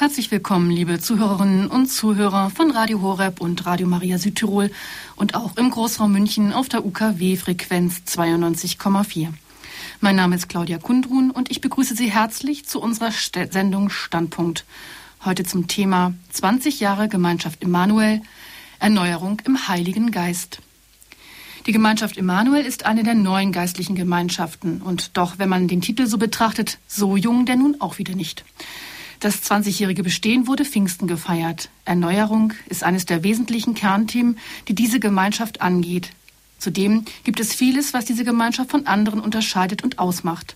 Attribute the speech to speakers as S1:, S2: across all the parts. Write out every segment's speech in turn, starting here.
S1: Herzlich willkommen, liebe Zuhörerinnen und Zuhörer von Radio Horeb und Radio Maria Südtirol und auch im Großraum München auf der UKW-Frequenz 92,4. Mein Name ist Claudia Kundrun und ich begrüße Sie herzlich zu unserer St Sendung Standpunkt. Heute zum Thema 20 Jahre Gemeinschaft Immanuel, Erneuerung im Heiligen Geist. Die Gemeinschaft Immanuel ist eine der neuen geistlichen Gemeinschaften und doch, wenn man den Titel so betrachtet, so jung denn nun auch wieder nicht. Das 20-jährige Bestehen wurde Pfingsten gefeiert. Erneuerung ist eines der wesentlichen Kernthemen, die diese Gemeinschaft angeht. Zudem gibt es vieles, was diese Gemeinschaft von anderen unterscheidet und ausmacht.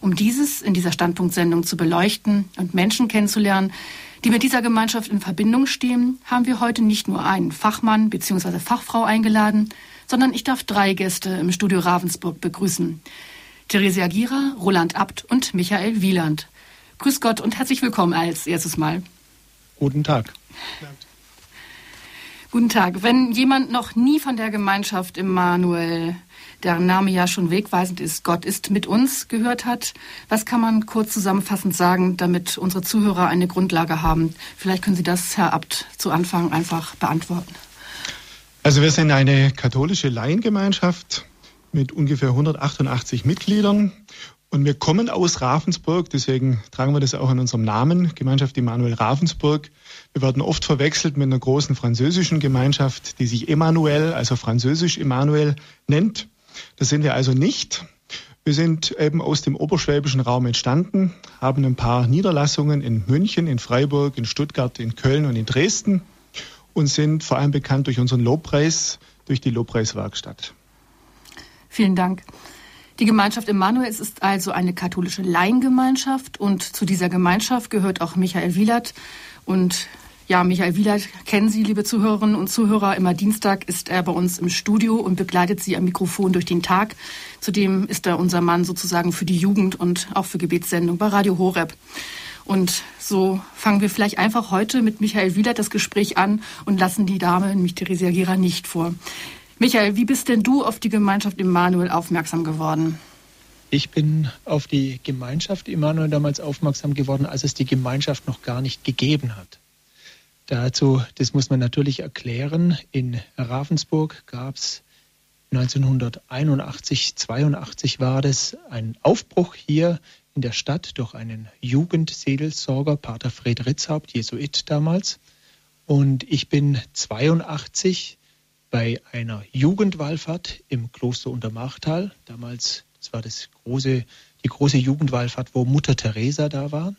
S1: Um dieses in dieser Standpunktsendung zu beleuchten und Menschen kennenzulernen, die mit dieser Gemeinschaft in Verbindung stehen, haben wir heute nicht nur einen Fachmann bzw. Fachfrau eingeladen, sondern ich darf drei Gäste im Studio Ravensburg begrüßen. Theresia Gira, Roland Abt und Michael Wieland. Grüß Gott und herzlich willkommen als erstes Mal.
S2: Guten Tag.
S1: Guten Tag. Wenn jemand noch nie von der Gemeinschaft Immanuel, deren Name ja schon wegweisend ist, Gott ist mit uns, gehört hat, was kann man kurz zusammenfassend sagen, damit unsere Zuhörer eine Grundlage haben? Vielleicht können Sie das, Herr Abt, zu Anfang einfach beantworten.
S2: Also wir sind eine katholische Laiengemeinschaft mit ungefähr 188 Mitgliedern und wir kommen aus Ravensburg, deswegen tragen wir das auch in unserem Namen, Gemeinschaft Immanuel Ravensburg. Wir werden oft verwechselt mit einer großen französischen Gemeinschaft, die sich Emmanuel, also französisch Emmanuel nennt. Das sind wir also nicht. Wir sind eben aus dem oberschwäbischen Raum entstanden, haben ein paar Niederlassungen in München, in Freiburg, in Stuttgart, in Köln und in Dresden und sind vor allem bekannt durch unseren Lobpreis, durch die Lobpreiswerkstatt.
S1: Vielen Dank. Die Gemeinschaft Immanuel ist also eine katholische Laiengemeinschaft und zu dieser Gemeinschaft gehört auch Michael Wielert. Und ja, Michael Wielert kennen Sie, liebe Zuhörerinnen und Zuhörer. Immer Dienstag ist er bei uns im Studio und begleitet Sie am Mikrofon durch den Tag. Zudem ist er unser Mann sozusagen für die Jugend und auch für Gebetssendung bei Radio Horeb. Und so fangen wir vielleicht einfach heute mit Michael Wielert das Gespräch an und lassen die Dame, nämlich Theresia Gera, nicht vor. Michael, wie bist denn du auf die Gemeinschaft Immanuel aufmerksam geworden?
S3: Ich bin auf die Gemeinschaft Immanuel damals aufmerksam geworden, als es die Gemeinschaft noch gar nicht gegeben hat. Dazu, das muss man natürlich erklären, in Ravensburg gab es 1981, 82 war das, ein Aufbruch hier in der Stadt durch einen Jugendseelsorger, Pater Fred Ritzhaupt, Jesuit damals. Und ich bin 82 bei einer Jugendwallfahrt im Kloster Untermachtal. Damals, das war das große, die große Jugendwallfahrt, wo Mutter Teresa da war.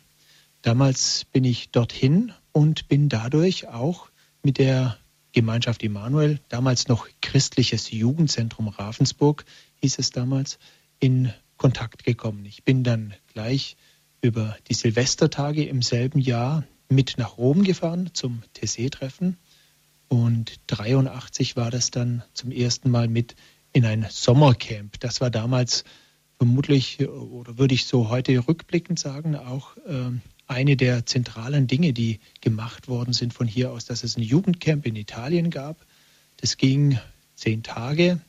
S3: Damals bin ich dorthin und bin dadurch auch mit der Gemeinschaft Immanuel, damals noch christliches Jugendzentrum Ravensburg, hieß es damals, in Kontakt gekommen. Ich bin dann gleich über die Silvestertage im selben Jahr mit nach Rom gefahren zum TC-Treffen und 83 war das dann zum ersten Mal mit in ein Sommercamp. Das war damals vermutlich, oder würde ich so heute rückblickend sagen, auch äh, eine der zentralen Dinge, die gemacht worden sind von hier aus, dass es ein Jugendcamp in Italien gab. Das ging zehn Tage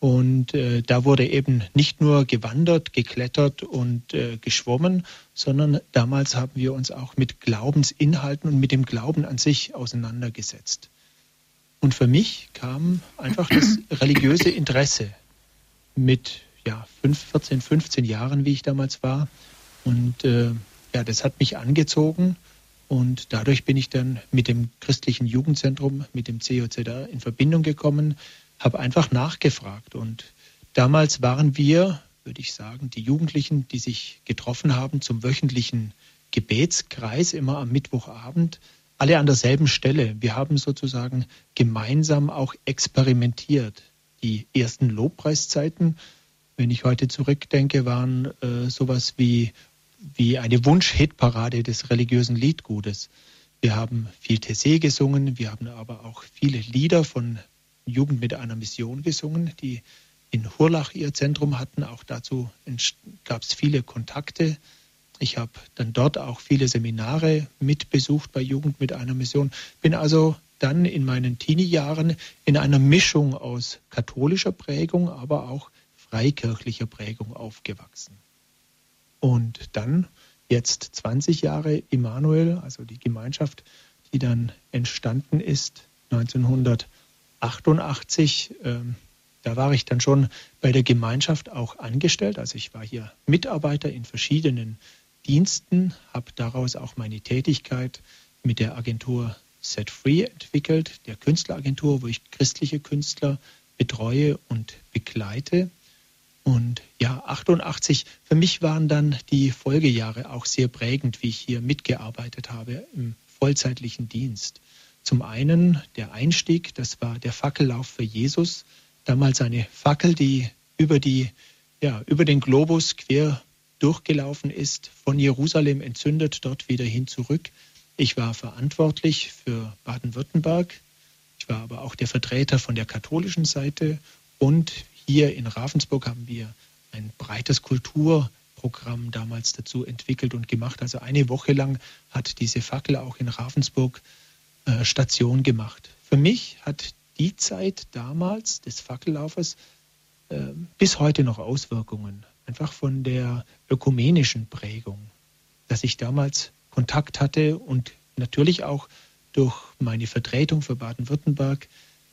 S3: und äh, da wurde eben nicht nur gewandert, geklettert und äh, geschwommen, sondern damals haben wir uns auch mit Glaubensinhalten und mit dem Glauben an sich auseinandergesetzt. Und für mich kam einfach das religiöse Interesse mit ja, 5, 14, 15 Jahren, wie ich damals war. Und äh, ja, das hat mich angezogen. Und dadurch bin ich dann mit dem christlichen Jugendzentrum, mit dem COZA in Verbindung gekommen, habe einfach nachgefragt. Und damals waren wir, würde ich sagen, die Jugendlichen, die sich getroffen haben zum wöchentlichen Gebetskreis, immer am Mittwochabend, alle an derselben Stelle. Wir haben sozusagen gemeinsam auch experimentiert. Die ersten Lobpreiszeiten, wenn ich heute zurückdenke, waren äh, sowas wie, wie eine Wunsch-Hitparade des religiösen Liedgutes. Wir haben viel Tessé gesungen, wir haben aber auch viele Lieder von Jugend mit einer Mission gesungen, die in Hurlach ihr Zentrum hatten. Auch dazu gab es viele Kontakte ich habe dann dort auch viele Seminare mitbesucht bei Jugend mit einer Mission. Bin also dann in meinen Teenie-Jahren in einer Mischung aus katholischer Prägung, aber auch freikirchlicher Prägung aufgewachsen. Und dann jetzt 20 Jahre Immanuel, also die Gemeinschaft, die dann entstanden ist 1988. Ähm, da war ich dann schon bei der Gemeinschaft auch angestellt. Also ich war hier Mitarbeiter in verschiedenen Diensten, habe daraus auch meine Tätigkeit mit der Agentur Set Free entwickelt, der Künstleragentur, wo ich christliche Künstler betreue und begleite. Und ja, 88, für mich waren dann die Folgejahre auch sehr prägend, wie ich hier mitgearbeitet habe im vollzeitlichen Dienst. Zum einen der Einstieg, das war der Fackellauf für Jesus, damals eine Fackel, die über die ja, über den Globus quer durchgelaufen ist, von Jerusalem entzündet, dort wieder hin zurück. Ich war verantwortlich für Baden-Württemberg. Ich war aber auch der Vertreter von der katholischen Seite. Und hier in Ravensburg haben wir ein breites Kulturprogramm damals dazu entwickelt und gemacht. Also eine Woche lang hat diese Fackel auch in Ravensburg äh, Station gemacht. Für mich hat die Zeit damals des Fackellaufes äh, bis heute noch Auswirkungen einfach von der ökumenischen Prägung, dass ich damals Kontakt hatte und natürlich auch durch meine Vertretung für Baden-Württemberg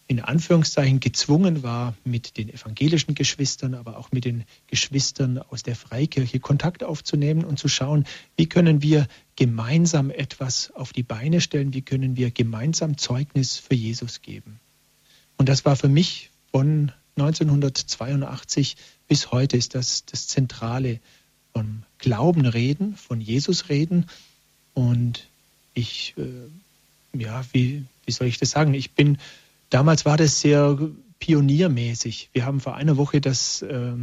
S3: in Anführungszeichen gezwungen war, mit den evangelischen Geschwistern, aber auch mit den Geschwistern aus der Freikirche Kontakt aufzunehmen und zu schauen, wie können wir gemeinsam etwas auf die Beine stellen, wie können wir gemeinsam Zeugnis für Jesus geben. Und das war für mich von 1982 bis heute ist das das Zentrale vom Glauben reden, von Jesus reden. Und ich, äh, ja, wie, wie soll ich das sagen? Ich bin, damals war das sehr pioniermäßig. Wir haben vor einer Woche das äh,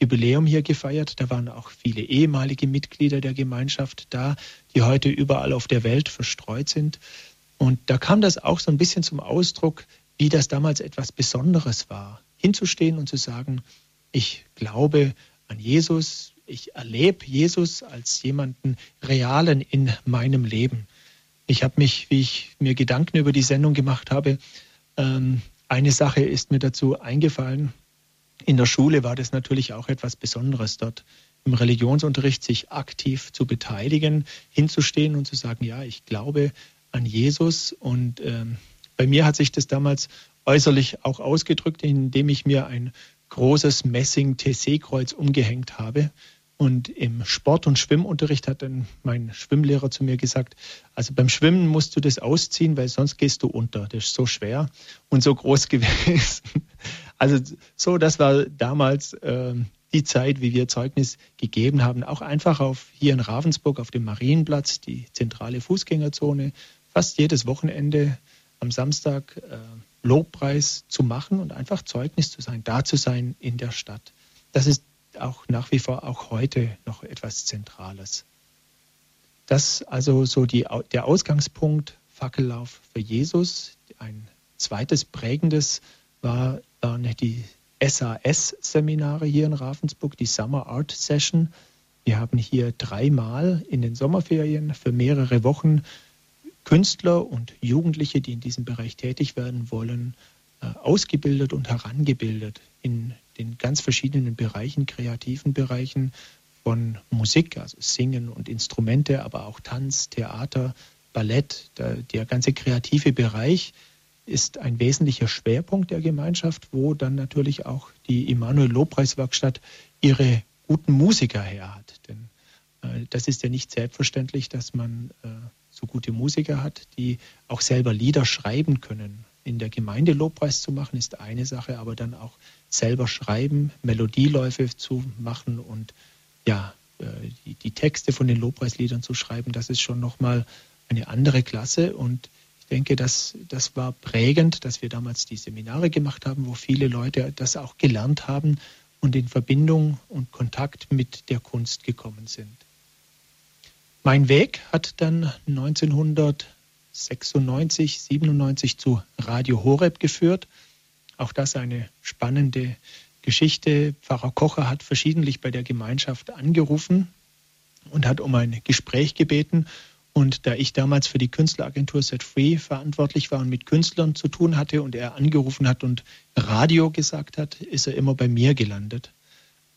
S3: Jubiläum hier gefeiert. Da waren auch viele ehemalige Mitglieder der Gemeinschaft da, die heute überall auf der Welt verstreut sind. Und da kam das auch so ein bisschen zum Ausdruck, wie das damals etwas Besonderes war hinzustehen und zu sagen, ich glaube an Jesus, ich erlebe Jesus als jemanden realen in meinem Leben. Ich habe mich, wie ich mir Gedanken über die Sendung gemacht habe, ähm, eine Sache ist mir dazu eingefallen. In der Schule war das natürlich auch etwas Besonderes, dort im Religionsunterricht sich aktiv zu beteiligen, hinzustehen und zu sagen, ja, ich glaube an Jesus. Und ähm, bei mir hat sich das damals äußerlich auch ausgedrückt, indem ich mir ein großes Messing-TC-Kreuz umgehängt habe. Und im Sport- und Schwimmunterricht hat dann mein Schwimmlehrer zu mir gesagt, also beim Schwimmen musst du das ausziehen, weil sonst gehst du unter. Das ist so schwer und so groß gewesen. Also so, das war damals äh, die Zeit, wie wir Zeugnis gegeben haben. Auch einfach auf hier in Ravensburg auf dem Marienplatz, die zentrale Fußgängerzone, fast jedes Wochenende am Samstag äh, Lobpreis zu machen und einfach Zeugnis zu sein, da zu sein in der Stadt. Das ist auch nach wie vor auch heute noch etwas Zentrales. Das also so die, der Ausgangspunkt Fackellauf für Jesus. Ein zweites prägendes war, waren die SAS-Seminare hier in Ravensburg, die Summer Art Session. Wir haben hier dreimal in den Sommerferien für mehrere Wochen Künstler und Jugendliche, die in diesem Bereich tätig werden wollen, äh, ausgebildet und herangebildet in den ganz verschiedenen Bereichen, kreativen Bereichen von Musik, also Singen und Instrumente, aber auch Tanz, Theater, Ballett. Der, der ganze kreative Bereich ist ein wesentlicher Schwerpunkt der Gemeinschaft, wo dann natürlich auch die Immanuel Lobpreiswerkstatt ihre guten Musiker her hat. Denn äh, das ist ja nicht selbstverständlich, dass man äh, so gute Musiker hat, die auch selber Lieder schreiben können. In der Gemeinde Lobpreis zu machen ist eine Sache, aber dann auch selber schreiben, Melodieläufe zu machen und ja, äh, die, die Texte von den Lobpreisliedern zu schreiben, das ist schon nochmal eine andere Klasse und ich denke, das, das war prägend, dass wir damals die Seminare gemacht haben, wo viele Leute das auch gelernt haben und in Verbindung und Kontakt mit der Kunst gekommen sind. Mein Weg hat dann 1996, 97 zu Radio Horeb geführt. Auch das eine spannende Geschichte. Pfarrer Kocher hat verschiedentlich bei der Gemeinschaft angerufen und hat um ein Gespräch gebeten. Und da ich damals für die Künstleragentur Set Free verantwortlich war und mit Künstlern zu tun hatte und er angerufen hat und Radio gesagt hat, ist er immer bei mir gelandet.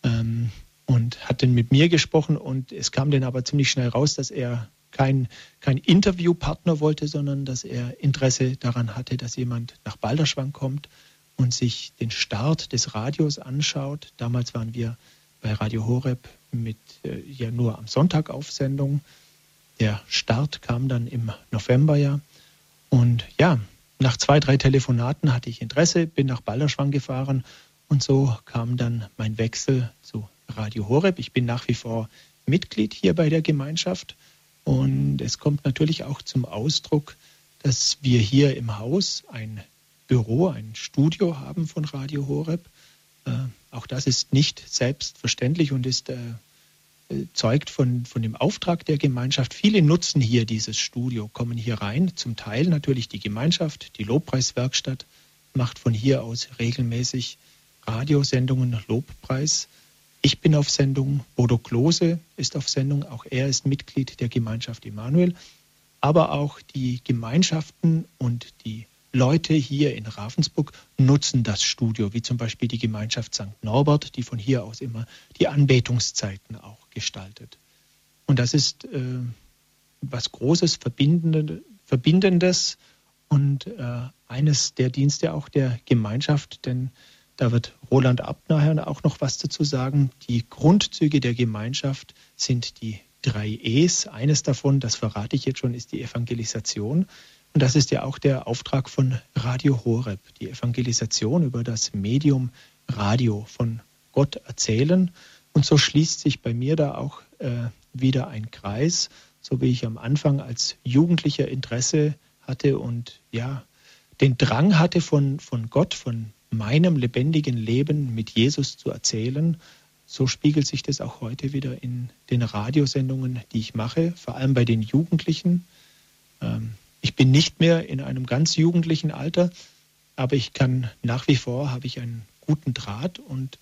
S3: Ähm, und hat dann mit mir gesprochen und es kam dann aber ziemlich schnell raus, dass er kein, kein Interviewpartner wollte, sondern dass er Interesse daran hatte, dass jemand nach Balderschwang kommt und sich den Start des Radios anschaut. Damals waren wir bei Radio Horeb mit äh, ja nur am Sonntag auf Sendung. Der Start kam dann im November ja. Und ja, nach zwei, drei Telefonaten hatte ich Interesse, bin nach Balderschwang gefahren und so kam dann mein Wechsel zu Radio Horeb. Ich bin nach wie vor Mitglied hier bei der Gemeinschaft und es kommt natürlich auch zum Ausdruck, dass wir hier im Haus ein Büro, ein Studio haben von Radio Horeb. Äh, auch das ist nicht selbstverständlich und ist äh, zeugt von, von dem Auftrag der Gemeinschaft. Viele nutzen hier dieses Studio, kommen hier rein. Zum Teil natürlich die Gemeinschaft, die Lobpreiswerkstatt macht von hier aus regelmäßig Radiosendungen Lobpreis. Ich bin auf Sendung, Bodo Klose ist auf Sendung, auch er ist Mitglied der Gemeinschaft Emanuel. Aber auch die Gemeinschaften und die Leute hier in Ravensburg nutzen das Studio, wie zum Beispiel die Gemeinschaft St. Norbert, die von hier aus immer die Anbetungszeiten auch gestaltet. Und das ist äh, was Großes, Verbindendes und äh, eines der Dienste auch der Gemeinschaft, denn da wird Roland Abt nachher auch noch was dazu sagen. Die Grundzüge der Gemeinschaft sind die drei E's. Eines davon, das verrate ich jetzt schon, ist die Evangelisation. Und das ist ja auch der Auftrag von Radio Horeb, die Evangelisation über das Medium Radio von Gott erzählen. Und so schließt sich bei mir da auch äh, wieder ein Kreis, so wie ich am Anfang als Jugendlicher Interesse hatte und ja, den Drang hatte von, von Gott, von meinem lebendigen Leben mit Jesus zu erzählen. So spiegelt sich das auch heute wieder in den Radiosendungen, die ich mache, vor allem bei den Jugendlichen. Ähm, ich bin nicht mehr in einem ganz jugendlichen Alter, aber ich kann nach wie vor, habe ich einen guten Draht und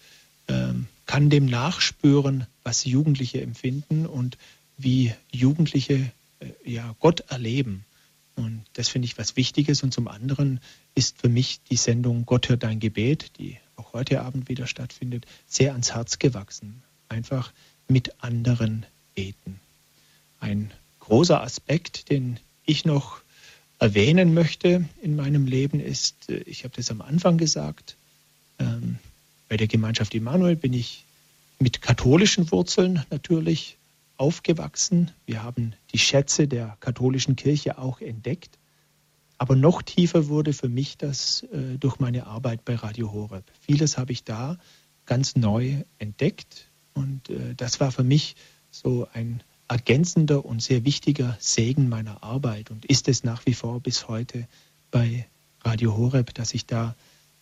S3: ähm, kann dem nachspüren, was Jugendliche empfinden und wie Jugendliche äh, ja, Gott erleben. Und das finde ich was Wichtiges. Und zum anderen ist für mich die Sendung Gott hört dein Gebet, die auch heute Abend wieder stattfindet, sehr ans Herz gewachsen. Einfach mit anderen beten. Ein großer Aspekt, den ich noch erwähnen möchte in meinem Leben ist, äh, ich habe das am Anfang gesagt, ähm, bei der Gemeinschaft Immanuel bin ich mit katholischen Wurzeln natürlich aufgewachsen. Wir haben die Schätze der katholischen Kirche auch entdeckt. Aber noch tiefer wurde für mich das äh, durch meine Arbeit bei Radio Horeb. Vieles habe ich da ganz neu entdeckt und äh, das war für mich so ein ergänzender und sehr wichtiger Segen meiner Arbeit und ist es nach wie vor bis heute bei Radio Horeb, dass ich da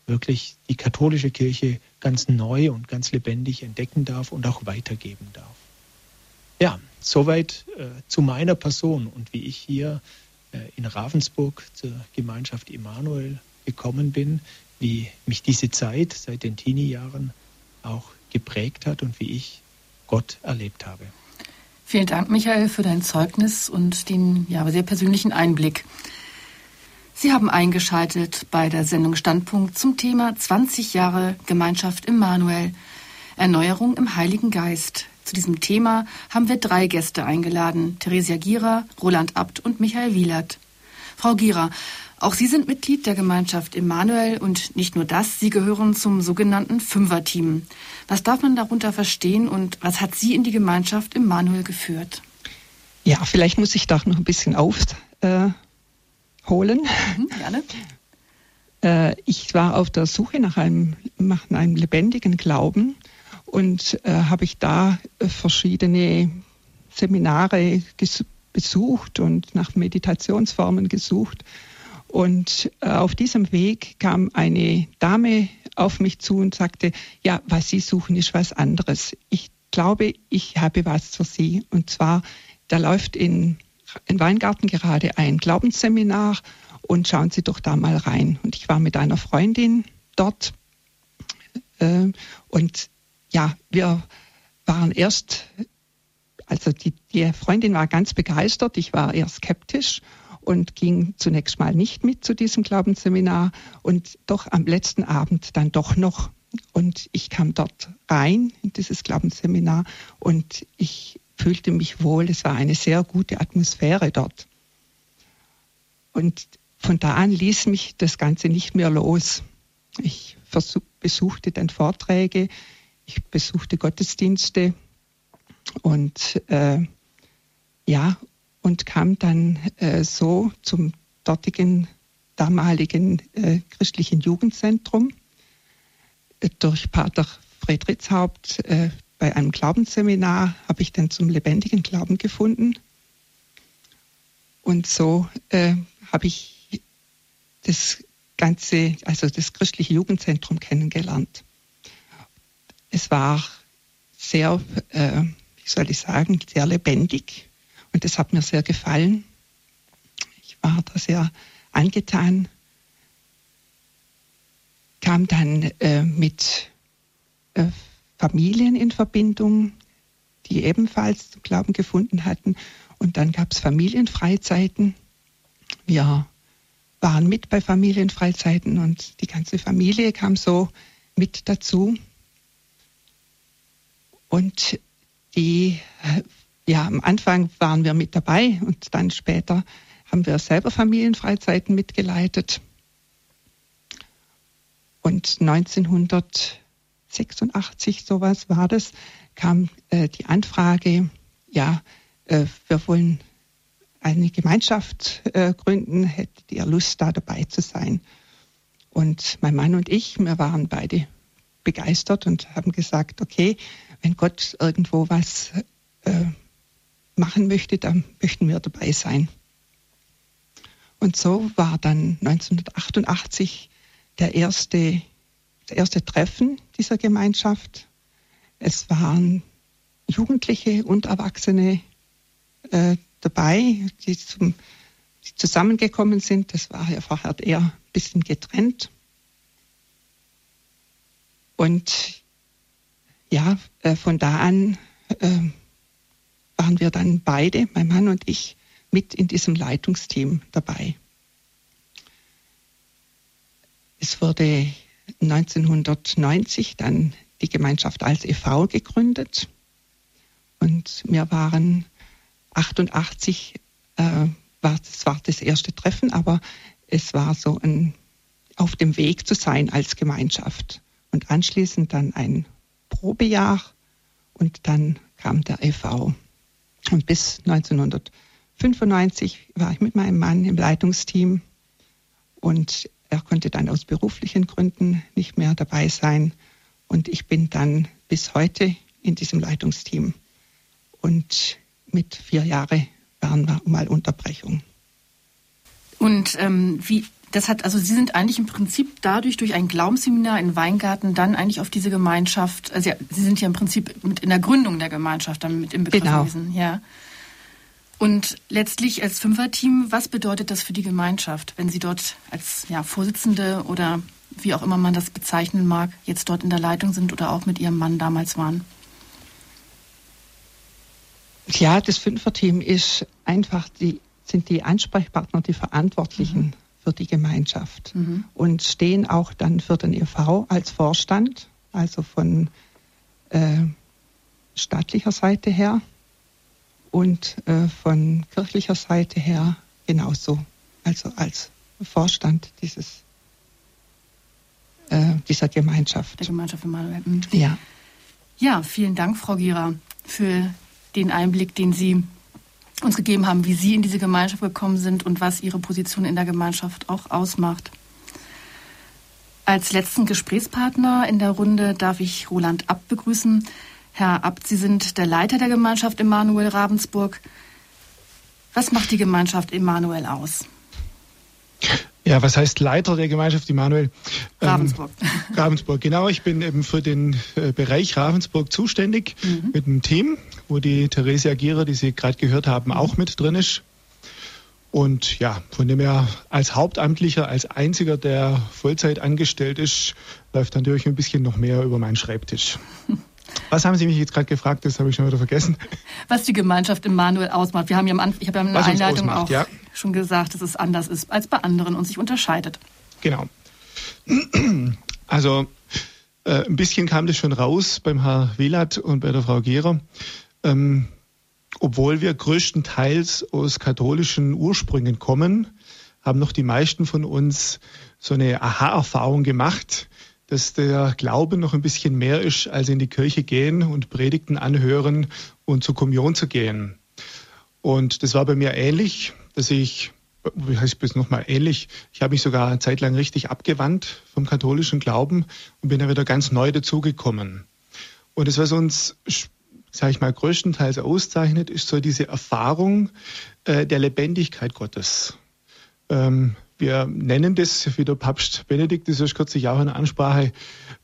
S3: wirklich die katholische Kirche ganz neu und ganz lebendig entdecken darf und auch weitergeben darf. Ja, soweit äh, zu meiner Person und wie ich hier äh, in Ravensburg zur Gemeinschaft Immanuel gekommen bin, wie mich diese Zeit seit den Teenie-Jahren auch geprägt hat und wie ich Gott erlebt habe.
S1: Vielen Dank, Michael, für dein Zeugnis und den ja, sehr persönlichen Einblick. Sie haben eingeschaltet bei der Sendung Standpunkt zum Thema 20 Jahre Gemeinschaft im Manuel, Erneuerung im Heiligen Geist. Zu diesem Thema haben wir drei Gäste eingeladen, Theresia Gierer, Roland Abt und Michael Wielert. Frau Gierer, auch Sie sind Mitglied der Gemeinschaft Immanuel und nicht nur das, Sie gehören zum sogenannten Fünfer-Team. Was darf man darunter verstehen und was hat Sie in die Gemeinschaft Immanuel geführt?
S4: Ja, vielleicht muss ich da noch ein bisschen aufholen.
S1: Äh, mhm, gerne.
S4: Äh, ich war auf der Suche nach einem, nach einem lebendigen Glauben und äh, habe ich da äh, verschiedene Seminare besucht und nach Meditationsformen gesucht und äh, auf diesem Weg kam eine Dame auf mich zu und sagte, ja, was Sie suchen, ist was anderes. Ich glaube, ich habe was für Sie. Und zwar, da läuft in, in Weingarten gerade ein Glaubensseminar und schauen Sie doch da mal rein. Und ich war mit einer Freundin dort. Äh, und ja, wir waren erst, also die, die Freundin war ganz begeistert, ich war eher skeptisch und ging zunächst mal nicht mit zu diesem Glaubensseminar und doch am letzten Abend dann doch noch. Und ich kam dort rein in dieses Glaubensseminar und ich fühlte mich wohl. Es war eine sehr gute Atmosphäre dort. Und von da an ließ mich das Ganze nicht mehr los. Ich besuchte dann Vorträge, ich besuchte Gottesdienste und äh, ja, und kam dann äh, so zum dortigen damaligen äh, christlichen Jugendzentrum äh, durch Pater Friedrichshaupt äh, bei einem Glaubensseminar habe ich dann zum lebendigen Glauben gefunden. Und so äh, habe ich das ganze, also das christliche Jugendzentrum kennengelernt. Es war sehr, äh, wie soll ich sagen, sehr lebendig und das hat mir sehr gefallen. Ich war da sehr angetan, kam dann äh, mit äh, Familien in Verbindung, die ebenfalls zum Glauben gefunden hatten. Und dann gab es Familienfreizeiten. Wir waren mit bei Familienfreizeiten und die ganze Familie kam so mit dazu. Und die, ja, am Anfang waren wir mit dabei und dann später haben wir selber Familienfreizeiten mitgeleitet. Und 1986, sowas war das, kam äh, die Anfrage, ja, äh, wir wollen eine Gemeinschaft äh, gründen, hättet ihr Lust, da dabei zu sein? Und mein Mann und ich, wir waren beide begeistert und haben gesagt, okay, wenn Gott irgendwo was äh, machen möchte, dann möchten wir dabei sein. Und so war dann 1988 der erste, das erste Treffen dieser Gemeinschaft. Es waren Jugendliche und Erwachsene äh, dabei, die, zum, die zusammengekommen sind. Das war ja vorher eher ein bisschen getrennt. Und ja, äh, von da an äh, waren wir dann beide, mein Mann und ich, mit in diesem Leitungsteam dabei. Es wurde 1990 dann die Gemeinschaft als e.V. gegründet und wir waren 88 äh, war, das war das erste Treffen, aber es war so ein auf dem Weg zu sein als Gemeinschaft. Und anschließend dann ein Probejahr und dann kam der e.V. Und bis 1995 war ich mit meinem Mann im Leitungsteam und er konnte dann aus beruflichen Gründen nicht mehr dabei sein. Und ich bin dann bis heute in diesem Leitungsteam. Und mit vier Jahren waren wir mal Unterbrechung.
S1: Und ähm, wie, das hat, also Sie sind eigentlich im Prinzip dadurch durch ein Glaubensseminar in Weingarten dann eigentlich auf diese Gemeinschaft, also ja, Sie sind ja im Prinzip mit in der Gründung der Gemeinschaft dann mit im Begriff genau. gewesen, ja. Und letztlich als Fünferteam, was bedeutet das für die Gemeinschaft, wenn Sie dort als ja, Vorsitzende oder wie auch immer man das bezeichnen mag, jetzt dort in der Leitung sind oder auch mit Ihrem Mann damals waren?
S4: Ja, das Fünferteam ist einfach die, sind die Ansprechpartner, die Verantwortlichen mhm. Für die Gemeinschaft mhm. und stehen auch dann für den EV als Vorstand, also von äh, staatlicher Seite her und äh, von kirchlicher Seite her genauso, also als Vorstand dieses, äh, dieser Gemeinschaft.
S1: Der Gemeinschaft. Mhm.
S4: Ja.
S1: Ja, vielen Dank, Frau Gierer, für den Einblick, den Sie uns gegeben haben, wie Sie in diese Gemeinschaft gekommen sind und was Ihre Position in der Gemeinschaft auch ausmacht. Als letzten Gesprächspartner in der Runde darf ich Roland Abt begrüßen. Herr Abt, Sie sind der Leiter der Gemeinschaft Emanuel Ravensburg. Was macht die Gemeinschaft Emanuel aus?
S2: Ja, was heißt Leiter der Gemeinschaft Immanuel?
S1: Ähm, Ravensburg.
S2: Ähm, Ravensburg, genau. Ich bin eben für den äh, Bereich Ravensburg zuständig mhm. mit einem Team, wo die Theresia Gierer, die Sie gerade gehört haben, auch mit drin ist. Und ja, von dem her als Hauptamtlicher, als einziger, der Vollzeit angestellt ist, läuft natürlich ein bisschen noch mehr über meinen Schreibtisch. Was haben Sie mich jetzt gerade gefragt? Das habe ich schon wieder vergessen.
S1: Was die Gemeinschaft im Manuel ausmacht. Wir haben ja am Anfang, ich habe ja in der Einleitung ausmacht, auch ja. schon gesagt, dass es anders ist als bei anderen und sich unterscheidet.
S2: Genau. Also Äh, ein bisschen kam das schon raus beim Herrn Wilat und bei der Frau Gehrer. Ähm, obwohl wir größtenteils aus katholischen Ursprüngen kommen, haben noch die meisten von uns so eine Aha-Erfahrung gemacht, dass der Glaube noch ein bisschen mehr ist, als in die Kirche gehen und Predigten anhören und zur Kommunion zu gehen. Und das war bei mir ähnlich, dass ich, wie heißt es nochmal ähnlich, ich habe mich sogar eine Zeit lang richtig abgewandt vom katholischen Glauben und bin dann wieder ganz neu dazugekommen. Und das, was uns, sage ich mal, größtenteils auszeichnet, ist so diese Erfahrung äh, der Lebendigkeit Gottes. Ähm, wir nennen das, wie der Papst Benedikt das erst kürzlich auch in Ansprache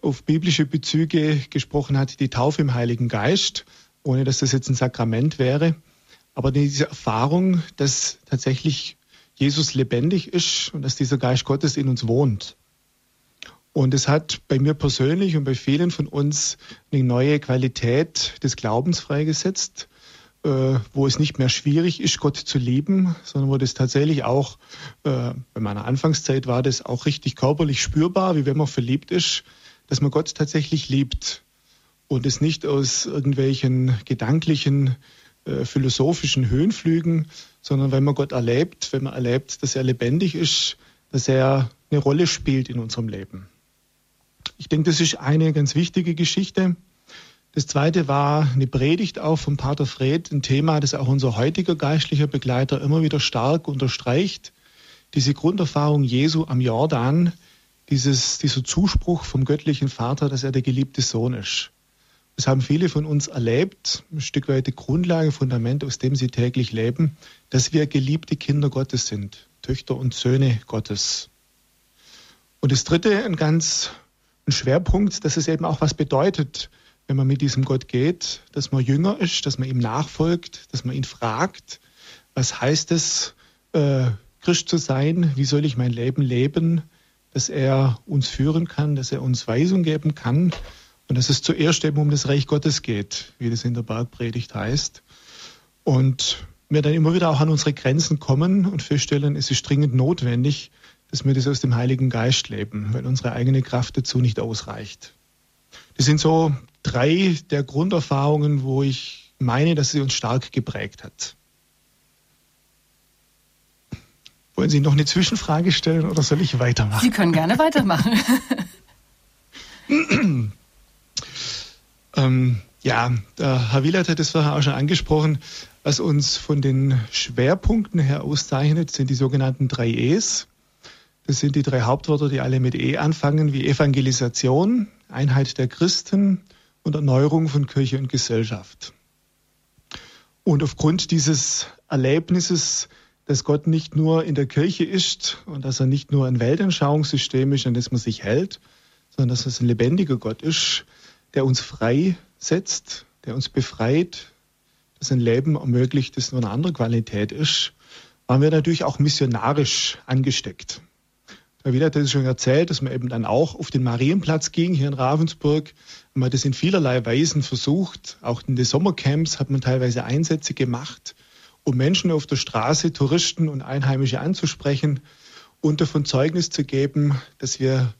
S2: auf biblische Bezüge gesprochen hat, die Taufe im Heiligen Geist, ohne dass das jetzt ein Sakrament wäre. Aber diese Erfahrung, dass tatsächlich Jesus lebendig ist und dass dieser Geist Gottes in uns wohnt. Und es hat bei mir persönlich und bei vielen von uns eine neue Qualität des Glaubens freigesetzt äh, wo es nicht mehr schwierig ist, Gott zu lieben, sondern wo das tatsächlich auch, äh, bei meiner Anfangszeit war das auch richtig körperlich spürbar, wie wenn man verliebt ist, dass man Gott tatsächlich liebt und es nicht aus irgendwelchen gedanklichen, äh, philosophischen Höhenflügen, sondern wenn man Gott erlebt, wenn man erlebt, dass er lebendig ist, dass er eine Rolle spielt in unserem Leben. Ich denke, das ist eine ganz wichtige Geschichte. Das zweite war eine Predigt auch von Pater Fred, ein Thema, das auch unser heutiger geistlicher Begleiter immer wieder stark unterstreicht. Diese Grunderfahrung Jesu am Jordan, dieses, dieser Zuspruch vom göttlichen Vater, dass er der geliebte Sohn ist. Das haben viele von uns erlebt, ein Stück weit die Grundlage, Fundament, aus dem sie täglich leben, dass wir geliebte Kinder Gottes sind, Töchter und Söhne Gottes. Und das dritte, ein ganz ein Schwerpunkt, dass es eben auch was bedeutet, wenn man mit diesem Gott geht, dass man jünger ist, dass man ihm nachfolgt, dass man ihn fragt, was heißt es, äh, Christ zu sein, wie soll ich mein Leben leben, dass er uns führen kann, dass er uns Weisung geben kann und dass es zuerst eben um das Reich Gottes geht, wie das in der Bergpredigt heißt. Und wir dann immer wieder auch an unsere Grenzen kommen und feststellen, es ist dringend notwendig, dass wir das aus dem Heiligen Geist leben, weil unsere eigene Kraft dazu nicht ausreicht. Das sind so drei der Grunderfahrungen, wo ich meine, dass sie uns stark geprägt hat. Wollen Sie noch eine Zwischenfrage stellen oder soll ich weitermachen?
S1: Sie können gerne weitermachen.
S2: ähm, ja, der Herr Willert hat es vorher auch schon angesprochen. Was uns von den Schwerpunkten her auszeichnet, sind die sogenannten drei E's. Das sind die drei Hauptwörter, die alle mit E anfangen, wie Evangelisation, Einheit der Christen und Erneuerung von Kirche und Gesellschaft. Und aufgrund dieses Erlebnisses, dass Gott nicht nur in der Kirche ist und dass er nicht nur ein Weltanschauungssystem ist, an das man sich hält, sondern dass es ein lebendiger Gott ist, der uns frei setzt, der uns befreit, das ein Leben ermöglicht, das nur eine andere Qualität ist, waren wir natürlich auch missionarisch angesteckt. Herr Wieler hat es schon erzählt, dass man eben dann auch auf den Marienplatz ging hier in Ravensburg. Man hat das in vielerlei Weisen versucht. Auch in den Sommercamps hat man teilweise Einsätze gemacht, um Menschen auf der Straße, Touristen und Einheimische anzusprechen und davon Zeugnis zu geben, dass wir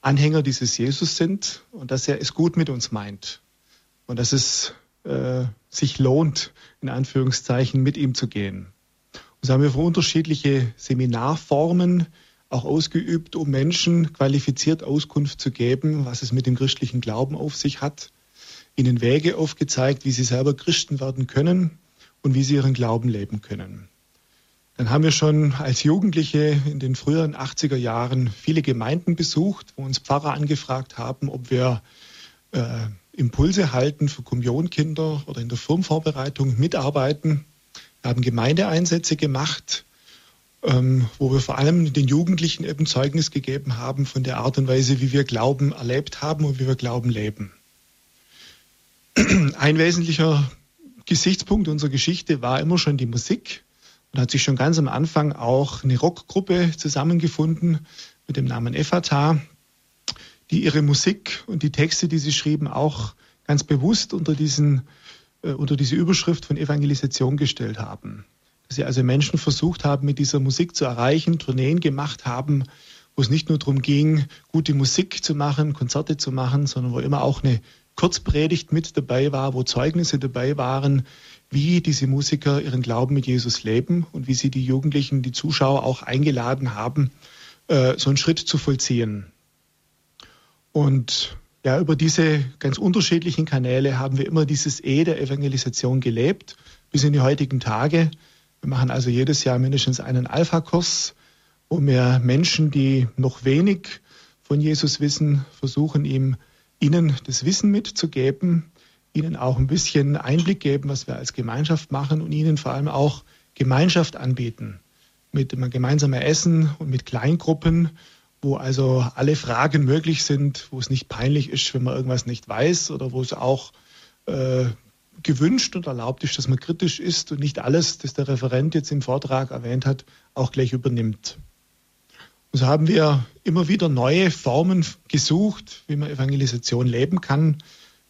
S2: Anhänger dieses Jesus sind und dass er es gut mit uns meint und dass es äh, sich lohnt, in Anführungszeichen, mit ihm zu gehen. Und so haben wir unterschiedliche Seminarformen auch ausgeübt, um Menschen qualifiziert Auskunft zu geben, was es mit dem christlichen Glauben auf sich hat, ihnen Wege aufgezeigt, wie sie selber Christen werden können und wie sie ihren Glauben leben können. Dann haben wir schon als Jugendliche in den früheren 80er Jahren viele Gemeinden besucht, wo uns Pfarrer angefragt haben, ob wir äh, Impulse halten für Kommunionkinder oder in der Firmenvorbereitung mitarbeiten. Wir haben Gemeindeeinsätze gemacht, ähm, wo wir vor allem den Jugendlichen eben Zeugnis gegeben haben von der Art und Weise, wie wir Glauben erlebt haben und wie wir Glauben leben. Ein wesentlicher Gesichtspunkt unserer Geschichte war immer schon die Musik und hat sich schon ganz am Anfang auch eine Rockgruppe zusammengefunden mit dem Namen Ephata, die ihre Musik und die Texte, die sie schrieben, auch ganz bewusst unter, diesen, äh, unter diese Überschrift von Evangelisation gestellt haben sie also Menschen versucht haben, mit dieser Musik zu erreichen, Tourneen gemacht haben, wo es nicht nur darum ging, gute Musik zu machen, Konzerte zu machen, sondern wo immer auch eine Kurzpredigt mit dabei war, wo Zeugnisse dabei waren, wie diese Musiker ihren Glauben mit Jesus leben und wie sie die Jugendlichen, die Zuschauer auch eingeladen haben, äh, so einen Schritt zu vollziehen. Und ja, über diese ganz unterschiedlichen Kanäle haben wir immer dieses E der Evangelisation gelebt, bis in die heutigen Tage. Wir machen also jedes Jahr mindestens einen Alpha-Kurs, wo wir Menschen, die noch wenig von Jesus wissen, versuchen, ihm, ihnen das Wissen mitzugeben, ihnen auch ein bisschen Einblick geben, was wir als Gemeinschaft machen und ihnen vor allem auch Gemeinschaft anbieten. Mit einem gemeinsamen Essen und mit Kleingruppen wo also alle Fragen möglich sind, wo es nicht peinlich ist, wenn man irgendwas nicht weiß oder wo es auch äh, gewünscht und erlaubt ist, dass man kritisch ist und nicht alles, das der Referent jetzt im Vortrag erwähnt hat, auch gleich übernimmt. Und so haben wir immer wieder neue Formen gesucht, wie man Evangelisation leben kann.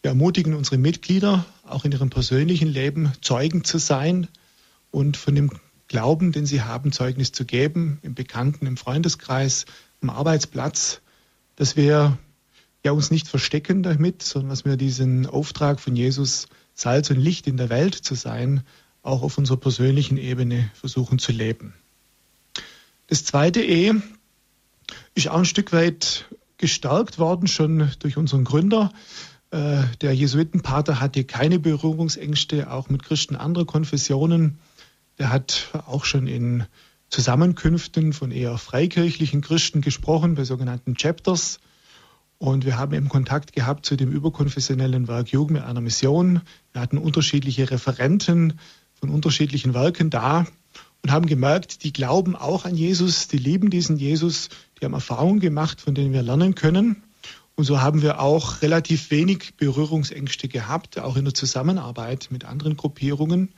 S2: Wir ermutigen unsere Mitglieder, auch in ihrem persönlichen Leben Zeugen zu sein und von dem Glauben, den sie haben, Zeugnis zu geben, im Bekannten, im Freundeskreis, am Arbeitsplatz, dass wir ja uns nicht verstecken damit, sondern dass wir diesen Auftrag von Jesus, Salz und Licht in der Welt zu sein, auch auf unserer persönlichen Ebene versuchen zu leben. Das zweite E ist auch ein Stück weit gestärkt worden, schon durch unseren Gründer. Äh, der Jesuitenpater hatte keine Berührungsängste, auch mit Christen anderer Konfessionen. Der hat auch schon in Zusammenkünften von eher freikirchlichen Christen gesprochen, bei sogenannten Chapters. Und wir haben eben Kontakt gehabt zu dem überkonfessionellen Werk Jugend mit einer Mission. Wir hatten unterschiedliche Referenten von unterschiedlichen Werken da und haben gemerkt, die glauben auch an Jesus, die lieben diesen Jesus, die haben Erfahrungen gemacht, von denen wir lernen können. Und so haben wir auch relativ wenig Berührungsängste gehabt, auch in der Zusammenarbeit mit anderen Gruppierungen.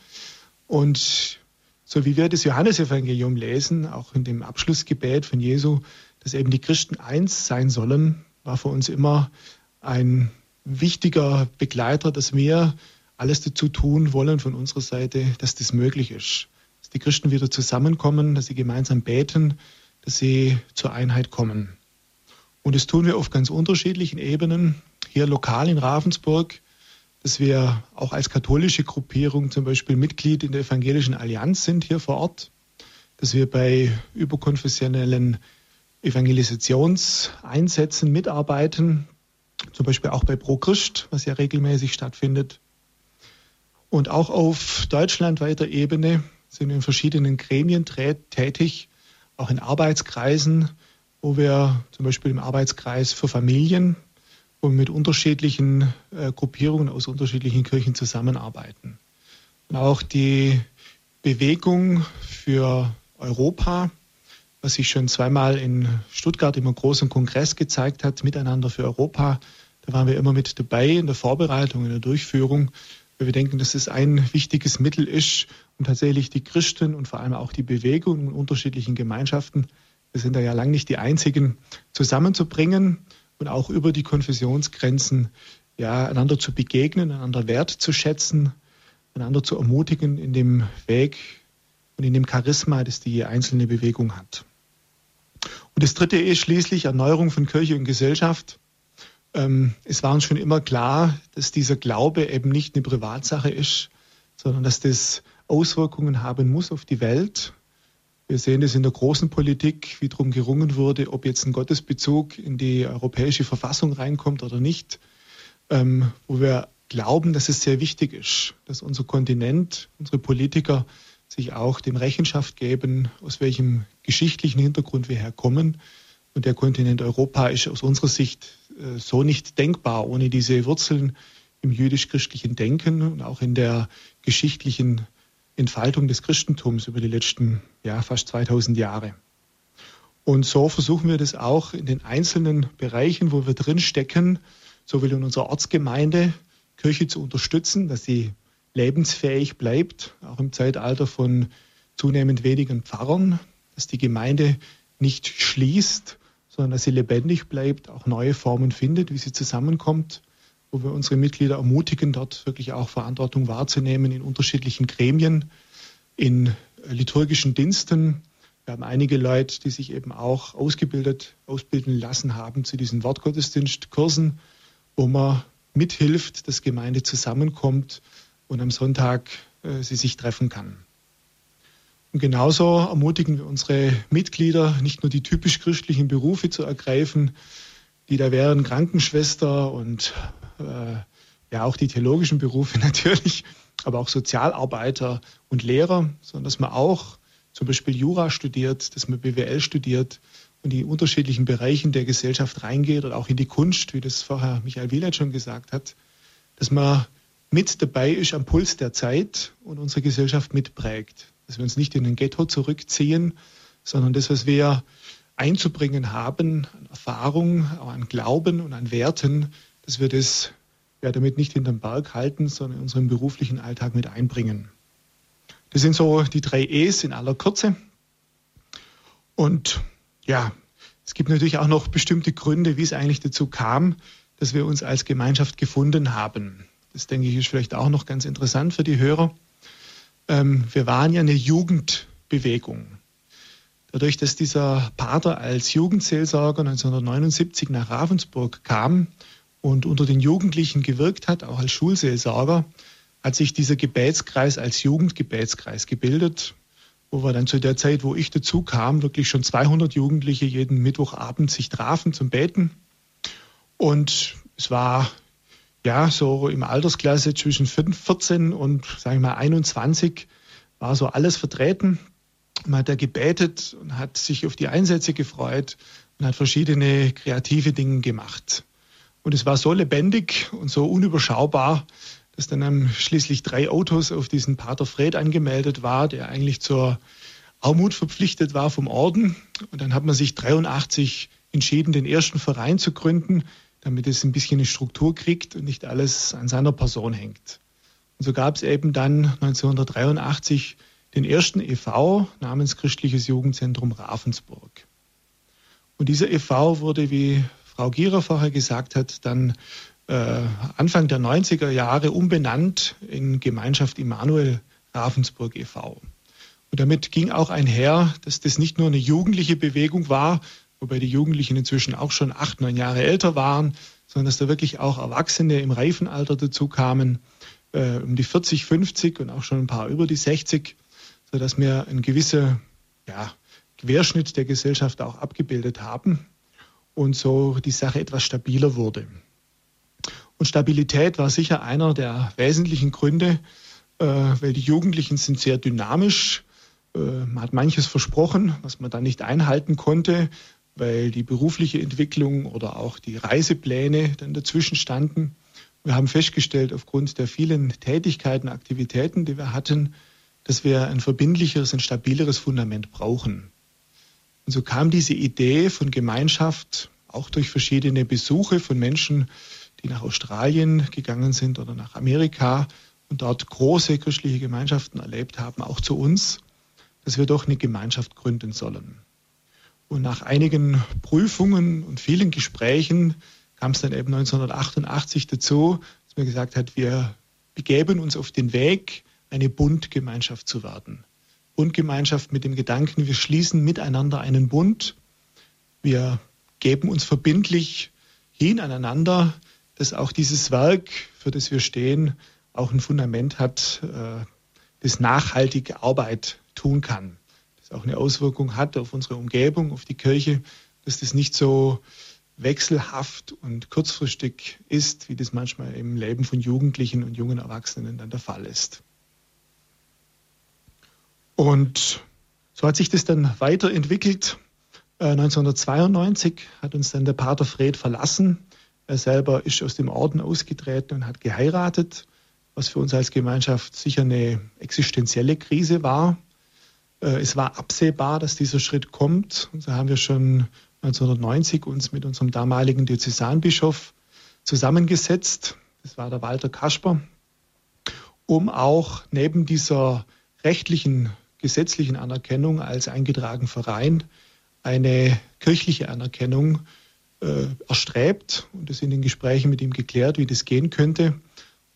S2: Und so wie wir das Johannesevangelium lesen, auch in dem Abschlussgebet von Jesu, dass eben die Christen eins sein sollen, war für uns immer ein wichtiger Begleiter, dass wir alles dazu tun wollen von unserer Seite, dass das möglich ist. Dass die Christen wieder zusammenkommen, dass sie gemeinsam beten, dass sie zur Einheit kommen. Und das tun wir auf ganz unterschiedlichen Ebenen. Hier lokal in Ravensburg dass wir auch als katholische Gruppierung zum Beispiel Mitglied in der Evangelischen Allianz sind hier vor Ort, dass wir bei überkonfessionellen Evangelisationseinsätzen mitarbeiten, zum Beispiel auch bei Pro Christ, was ja regelmäßig stattfindet. Und auch auf deutschlandweiter Ebene sind wir in verschiedenen Gremien tätig, auch in Arbeitskreisen, wo wir zum Beispiel im Arbeitskreis für Familien wir mit unterschiedlichen äh, Gruppierungen aus unterschiedlichen Kirchen zusammenarbeiten. Und auch die Bewegung für Europa, was sich schon zweimal in Stuttgart im großen Kongress gezeigt hat, Miteinander für Europa, da waren wir immer mit dabei in der Vorbereitung, in der Durchführung, weil wir denken, dass es ein wichtiges Mittel ist, um tatsächlich die Christen und vor allem auch die Bewegung in unterschiedlichen Gemeinschaften, wir sind da ja lang nicht die einzigen, zusammenzubringen und auch über die Konfessionsgrenzen ja, einander zu begegnen, einander wertzuschätzen, einander zu ermutigen in dem Weg und in dem Charisma, das die einzelne Bewegung hat. Und das Dritte ist schließlich Erneuerung von Kirche und Gesellschaft. Ähm, es war uns schon immer klar, dass dieser Glaube eben nicht eine Privatsache ist, sondern dass das Auswirkungen haben muss auf die Welt wir sehen es in der großen Politik, wie darum gerungen wurde, ob jetzt ein Gottesbezug in die europäische Verfassung reinkommt oder nicht, ähm, wo wir glauben, dass es sehr wichtig ist, dass unser Kontinent, unsere Politiker sich auch dem Rechenschaft geben, aus welchem geschichtlichen Hintergrund wir herkommen. Und der Kontinent Europa ist aus unserer Sicht äh, so nicht denkbar ohne diese Wurzeln im jüdisch-christlichen Denken und auch in der geschichtlichen Entfaltung des Christentums über die letzten ja, fast 2000 Jahre. Und so versuchen wir das auch in den einzelnen Bereichen, wo wir drin stecken, sowohl in unserer Ortsgemeinde, Kirche zu unterstützen, dass sie lebensfähig bleibt, auch im Zeitalter von zunehmend wenigen Pfarrern, dass die Gemeinde nicht schließt, sondern dass sie lebendig bleibt, auch neue Formen findet, wie sie zusammenkommt wo wir unsere Mitglieder ermutigen, dort wirklich auch Verantwortung wahrzunehmen in unterschiedlichen Gremien, in liturgischen Diensten, Wir haben einige Leute, die sich eben auch ausgebildet, ausbilden lassen haben zu diesen Wortgottesdienstkursen, wo man mithilft, dass Gemeinde zusammenkommt und am Sonntag äh, sie sich treffen kann. Und genauso ermutigen wir unsere Mitglieder, nicht nur die typisch christlichen Berufe zu ergreifen, die da wären Krankenschwester und äh, ja auch die theologischen Berufe natürlich, aber auch Sozialarbeiter und Lehrer, sondern dass man auch zum Beispiel Jura studiert, dass man BWL studiert und in die unterschiedlichen Bereichen der Gesellschaft reingeht oder auch in die Kunst, wie das vorher Michael Wieland schon gesagt hat, dass man mit dabei ist am Puls der Zeit und unsere Gesellschaft mitprägt. Dass wir uns nicht in ein Ghetto zurückziehen, sondern das, was wir einzubringen haben, an Erfahrung, an Glauben und an Werten, dass wir das ja damit nicht hinterm Berg halten, sondern in unseren beruflichen Alltag mit einbringen. Das sind so die drei E's in aller Kürze. Und ja, es gibt natürlich auch noch bestimmte Gründe, wie es eigentlich dazu kam, dass wir uns als Gemeinschaft gefunden haben. Das denke ich ist vielleicht auch noch ganz interessant für die Hörer. Ähm, wir waren ja eine Jugendbewegung. Dadurch, dass dieser Pater als Jugendseelsorger 1979 nach Ravensburg kam und unter den Jugendlichen gewirkt hat, auch als Schulseelsorger, hat sich dieser Gebetskreis als Jugendgebetskreis gebildet, wo wir dann zu der Zeit, wo ich dazu kam, wirklich schon 200 Jugendliche jeden Mittwochabend sich trafen zum Beten. Und es war ja so im Altersklasse zwischen 14 und sagen wir mal 21 war so alles vertreten. Man hat da gebetet und hat sich auf die Einsätze gefreut und hat verschiedene kreative Dinge gemacht. Und es war so lebendig und so unüberschaubar, dass dann schließlich drei Autos auf diesen Pater Fred angemeldet war, der eigentlich zur Armut verpflichtet war vom Orden. Und dann hat man sich 83 entschieden, den ersten Verein zu gründen, damit es ein bisschen eine Struktur kriegt und nicht alles an seiner Person hängt. Und so gab es eben dann 1983 den ersten EV namens Christliches Jugendzentrum Ravensburg. Und dieser EV wurde, wie Frau Gierer vorher gesagt hat, dann äh, Anfang der 90er Jahre umbenannt in Gemeinschaft Immanuel Ravensburg e.V. Und damit ging auch einher, dass das nicht nur eine jugendliche Bewegung war, wobei die Jugendlichen inzwischen auch schon acht, neun Jahre älter waren, sondern dass da wirklich auch Erwachsene im Reifenalter dazu kamen, äh, um die 40, 50 und auch schon ein paar über die 60, sodass wir einen gewissen ja, Querschnitt der Gesellschaft auch abgebildet haben und so die Sache etwas stabiler wurde. Und Stabilität war sicher einer der wesentlichen Gründe, äh, weil die Jugendlichen sind sehr dynamisch. Äh, man hat manches versprochen, was man dann nicht einhalten konnte, weil die berufliche Entwicklung oder auch die Reisepläne dann dazwischen standen. Wir haben festgestellt, aufgrund der vielen Tätigkeiten, Aktivitäten, die wir hatten, dass wir ein verbindlicheres, ein stabileres Fundament brauchen. Und so kam diese Idee von Gemeinschaft auch durch verschiedene Besuche von Menschen, die nach Australien gegangen sind oder nach Amerika und dort große christliche Gemeinschaften erlebt haben, auch zu uns, dass wir doch eine Gemeinschaft gründen sollen. Und nach einigen Prüfungen und vielen Gesprächen kam es dann eben 1988 dazu, dass man gesagt hat, wir begeben uns auf den Weg, eine Bundgemeinschaft zu werden. Bundgemeinschaft mit dem Gedanken, wir schließen miteinander einen Bund, wir geben uns verbindlich hin aneinander, dass auch dieses Werk, für das wir stehen, auch ein Fundament hat, äh, das nachhaltige Arbeit tun kann. Auch eine Auswirkung hat auf unsere Umgebung, auf die Kirche, dass das nicht so wechselhaft und kurzfristig ist, wie das manchmal im Leben von Jugendlichen und jungen Erwachsenen dann der Fall ist. Und so hat sich das dann weiterentwickelt. 1992 äh, hat uns dann der Pater Fred verlassen er selber ist aus dem Orden ausgetreten und hat geheiratet, was für uns als Gemeinschaft sicher eine existenzielle Krise war. Äh, es war absehbar, dass dieser Schritt kommt. So haben wir schon 1990 uns mit unserem damaligen Diözesanbischof zusammengesetzt. Das war der Walter Kasper, um auch neben dieser rechtlichen, gesetzlichen Anerkennung als eingetragen Verein eine kirchliche Anerkennung äh, erstrebt und das in den Gesprächen mit ihm geklärt, wie das gehen könnte.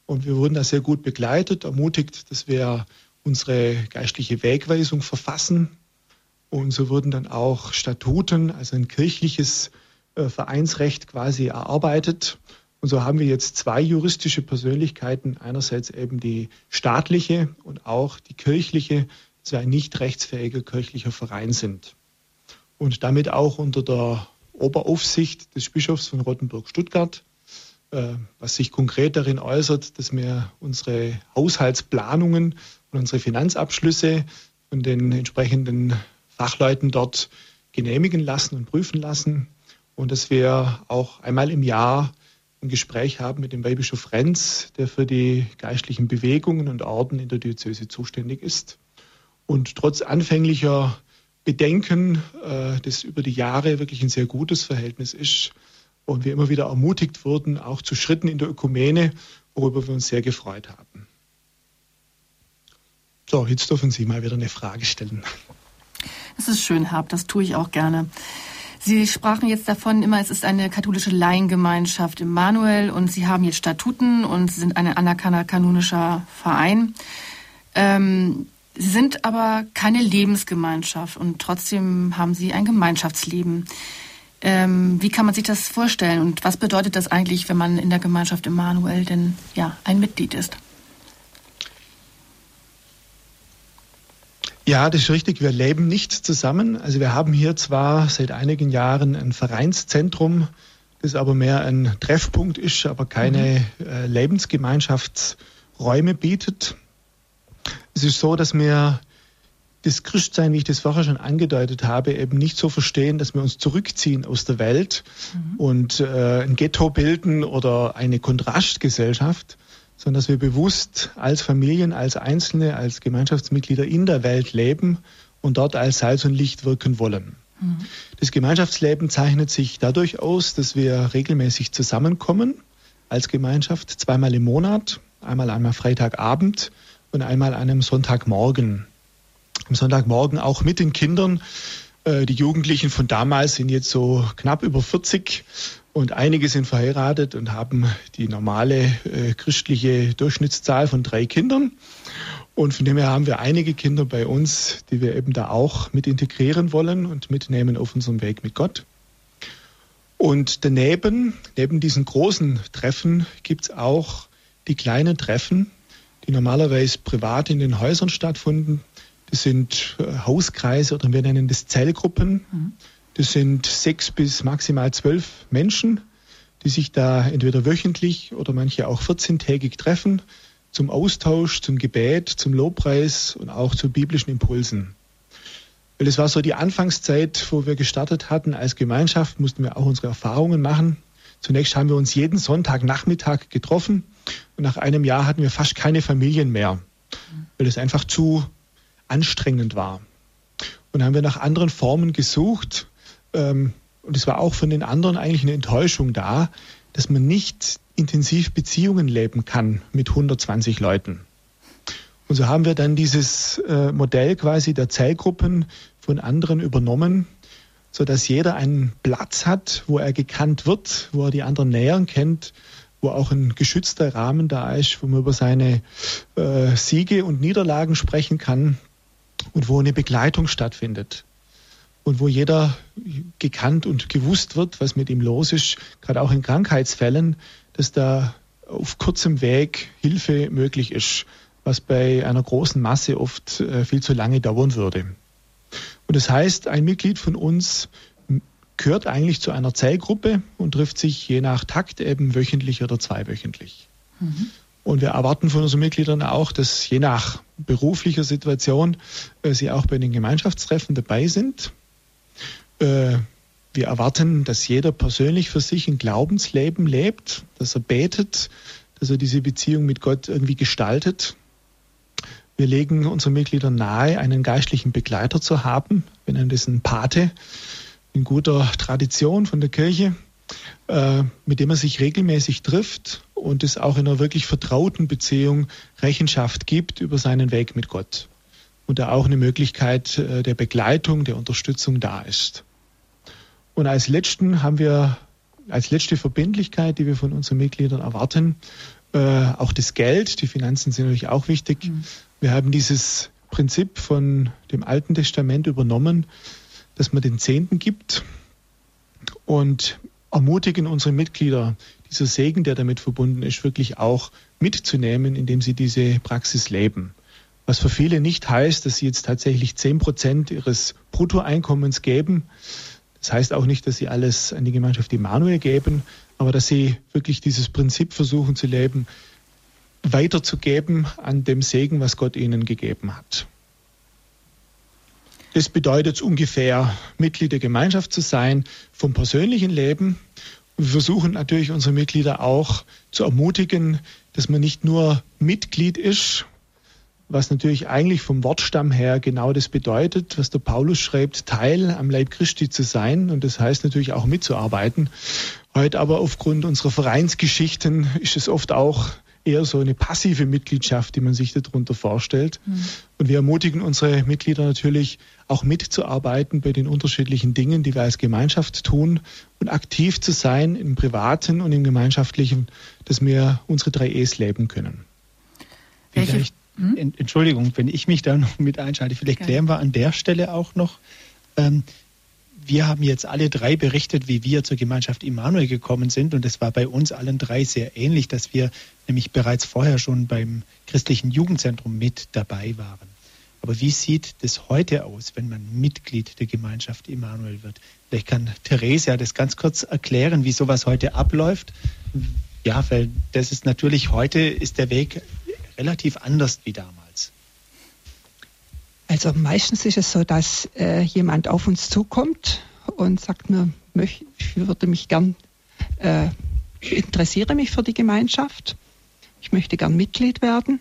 S2: Und wir wurden da sehr gut begleitet, ermutigt, dass wir unsere geistliche Wegweisung verfassen Und so wurden dann auch Statuten, also ein kirchliches äh, Vereinsrecht quasi erarbeitet. Und so haben wir jetzt zwei juristische Persönlichkeiten. Einerseits eben die staatliche und auch die kirchliche, dass wir ein nicht rechtsfähiger kirchlicher Verein sind. Und damit auch unter der Oberaufsicht des Bischofs von Rottenburg-Stuttgart, äh, was sich konkret darin äußert, dass wir unsere Haushaltsplanungen und unsere Finanzabschlüsse von den entsprechenden Fachleuten dort genehmigen lassen und prüfen lassen und dass wir auch einmal im Jahr ein Gespräch haben mit dem Weihbischof Renz, der für die geistlichen Bewegungen und Orden in der Diözese zuständig ist. Und trotz anfänglicher Bedenken, äh, das über die Jahre wirklich ein sehr gutes Verhältnis ist und wir immer wieder ermutigt wurden, auch zu Schritten in der Ökumene, worüber wir uns sehr gefreut haben. So, jetzt dürfen Sie mal wieder eine Frage stellen.
S1: Das ist schön, Herr, das tue ich auch gerne. Sie sprachen jetzt davon immer, es ist eine katholische Laiengemeinschaft im Manuel und Sie haben jetzt Statuten und Sie sind ein anerkannter kanonischer Verein. Ähm, Sie sind aber keine Lebensgemeinschaft und trotzdem haben Sie ein Gemeinschaftsleben. Ähm, wie kann man sich das vorstellen und was bedeutet das eigentlich, wenn man in der Gemeinschaft Immanuel denn ja ein Mitglied ist?
S2: Ja, das ist richtig. Wir leben nicht zusammen. Also wir haben hier zwar seit einigen Jahren ein Vereinszentrum, das aber mehr ein Treffpunkt ist, aber keine mhm. äh, Lebensgemeinschaftsräume bietet. Es ist so, dass wir das Christsein, wie ich das vorher schon angedeutet habe, eben nicht so verstehen, dass wir uns zurückziehen aus der Welt mhm. und äh, ein Ghetto bilden oder eine Kontrastgesellschaft, sondern dass wir bewusst als Familien, als Einzelne, als Gemeinschaftsmitglieder in der Welt leben und dort als Salz und Licht wirken wollen. Mhm. Das Gemeinschaftsleben zeichnet sich dadurch aus, dass wir regelmäßig zusammenkommen als Gemeinschaft, zweimal im Monat, einmal einmal Freitagabend und einmal an einem Sonntagmorgen. Am Sonntagmorgen auch mit den Kindern. Äh, die Jugendlichen von damals sind jetzt so knapp über 40 und einige sind verheiratet und haben die normale äh, christliche Durchschnittszahl von drei Kindern. Und von dem her haben wir einige Kinder bei uns, die wir eben da auch mit integrieren wollen und mitnehmen auf unserem Weg mit Gott. Und daneben, neben diesen großen Treffen, gibt es auch die kleinen Treffen, die normalerweise privat in den Häusern stattfinden. Das sind äh, Hauskreise oder wir nennen das Zellgruppen. Mhm. Das sind sechs bis maximal zwölf Menschen, die sich da entweder wöchentlich oder manche auch 14-tägig treffen zum Austausch, zum Gebet, zum Lobpreis und auch zu biblischen Impulsen. Weil es war so die Anfangszeit, wo wir gestartet hatten als Gemeinschaft, mussten wir auch unsere Erfahrungen machen. Zunächst haben wir uns jeden Sonntagnachmittag getroffen und nach einem Jahr hatten wir fast keine Familien mehr, weil es einfach zu anstrengend war. Und haben wir nach anderen Formen gesucht. Ähm, und es war auch von den anderen eigentlich eine Enttäuschung da, dass man nicht intensiv Beziehungen leben kann mit 120 Leuten. Und so haben wir dann dieses äh, Modell quasi der Zellgruppen von anderen übernommen, so dass jeder einen Platz hat, wo er gekannt wird, wo er die anderen näher kennt wo auch ein geschützter Rahmen da ist, wo man über seine äh, Siege und Niederlagen sprechen kann und wo eine Begleitung stattfindet und wo jeder gekannt und gewusst wird, was mit ihm los ist, gerade auch in Krankheitsfällen, dass da auf kurzem Weg Hilfe möglich ist, was bei einer großen Masse oft äh, viel zu lange dauern würde. Und das heißt, ein Mitglied von uns gehört eigentlich zu einer Zellgruppe und trifft sich je nach Takt eben wöchentlich oder zweiwöchentlich. Mhm. Und wir erwarten von unseren Mitgliedern auch, dass je nach beruflicher Situation äh, sie auch bei den Gemeinschaftstreffen dabei sind. Äh, wir erwarten, dass jeder persönlich für sich ein Glaubensleben lebt, dass er betet, dass er diese Beziehung mit Gott irgendwie gestaltet. Wir legen unseren Mitgliedern nahe, einen geistlichen Begleiter zu haben. Wir nennen das ein Pate in guter Tradition von der Kirche, äh, mit dem er sich regelmäßig trifft und es auch in einer wirklich vertrauten Beziehung Rechenschaft gibt über seinen Weg mit Gott. Und da auch eine Möglichkeit äh, der Begleitung, der Unterstützung da ist. Und als letzten haben wir als letzte Verbindlichkeit, die wir von unseren Mitgliedern erwarten, äh, auch das Geld. Die Finanzen sind natürlich auch wichtig. Mhm. Wir haben dieses Prinzip von dem Alten Testament übernommen, dass man den Zehnten gibt und ermutigen unsere Mitglieder, dieser Segen, der damit verbunden ist, wirklich auch mitzunehmen, indem sie diese Praxis leben. Was für viele nicht heißt, dass sie jetzt tatsächlich zehn Prozent ihres Bruttoeinkommens geben. Das heißt auch nicht, dass sie alles an die Gemeinschaft Immanuel geben, aber dass sie wirklich dieses Prinzip versuchen zu leben, weiterzugeben an dem Segen, was Gott ihnen gegeben hat. Das bedeutet ungefähr, Mitglied der Gemeinschaft zu sein, vom persönlichen Leben. Wir versuchen natürlich unsere Mitglieder auch zu ermutigen, dass man nicht nur Mitglied ist, was natürlich eigentlich vom Wortstamm her genau das bedeutet, was der Paulus schreibt, Teil am Leib Christi zu sein. Und das heißt natürlich auch mitzuarbeiten. Heute aber aufgrund unserer Vereinsgeschichten ist es oft auch eher so eine passive Mitgliedschaft, die man sich darunter vorstellt. Mhm. Und wir ermutigen unsere Mitglieder natürlich auch mitzuarbeiten bei den unterschiedlichen Dingen, die wir als Gemeinschaft tun und aktiv zu sein im Privaten und im Gemeinschaftlichen, dass wir unsere drei E's leben können.
S3: Vielleicht, hm? Entschuldigung, wenn ich mich da noch mit einschalte, vielleicht klären wir an der Stelle auch noch, ähm, wir haben jetzt alle drei berichtet, wie wir zur Gemeinschaft Immanuel gekommen sind. Und es war bei uns allen drei sehr ähnlich, dass wir nämlich bereits vorher schon beim christlichen Jugendzentrum mit dabei waren. Aber wie sieht das heute aus, wenn man Mitglied der Gemeinschaft Immanuel wird? Vielleicht kann Theresia das ganz kurz erklären, wie sowas heute abläuft. Ja, weil das ist natürlich heute ist der Weg relativ anders wie damals.
S4: Also meistens ist es so, dass äh, jemand auf uns zukommt und sagt mir, ich würde mich gern, äh, interessiere mich für die Gemeinschaft, ich möchte gern Mitglied werden.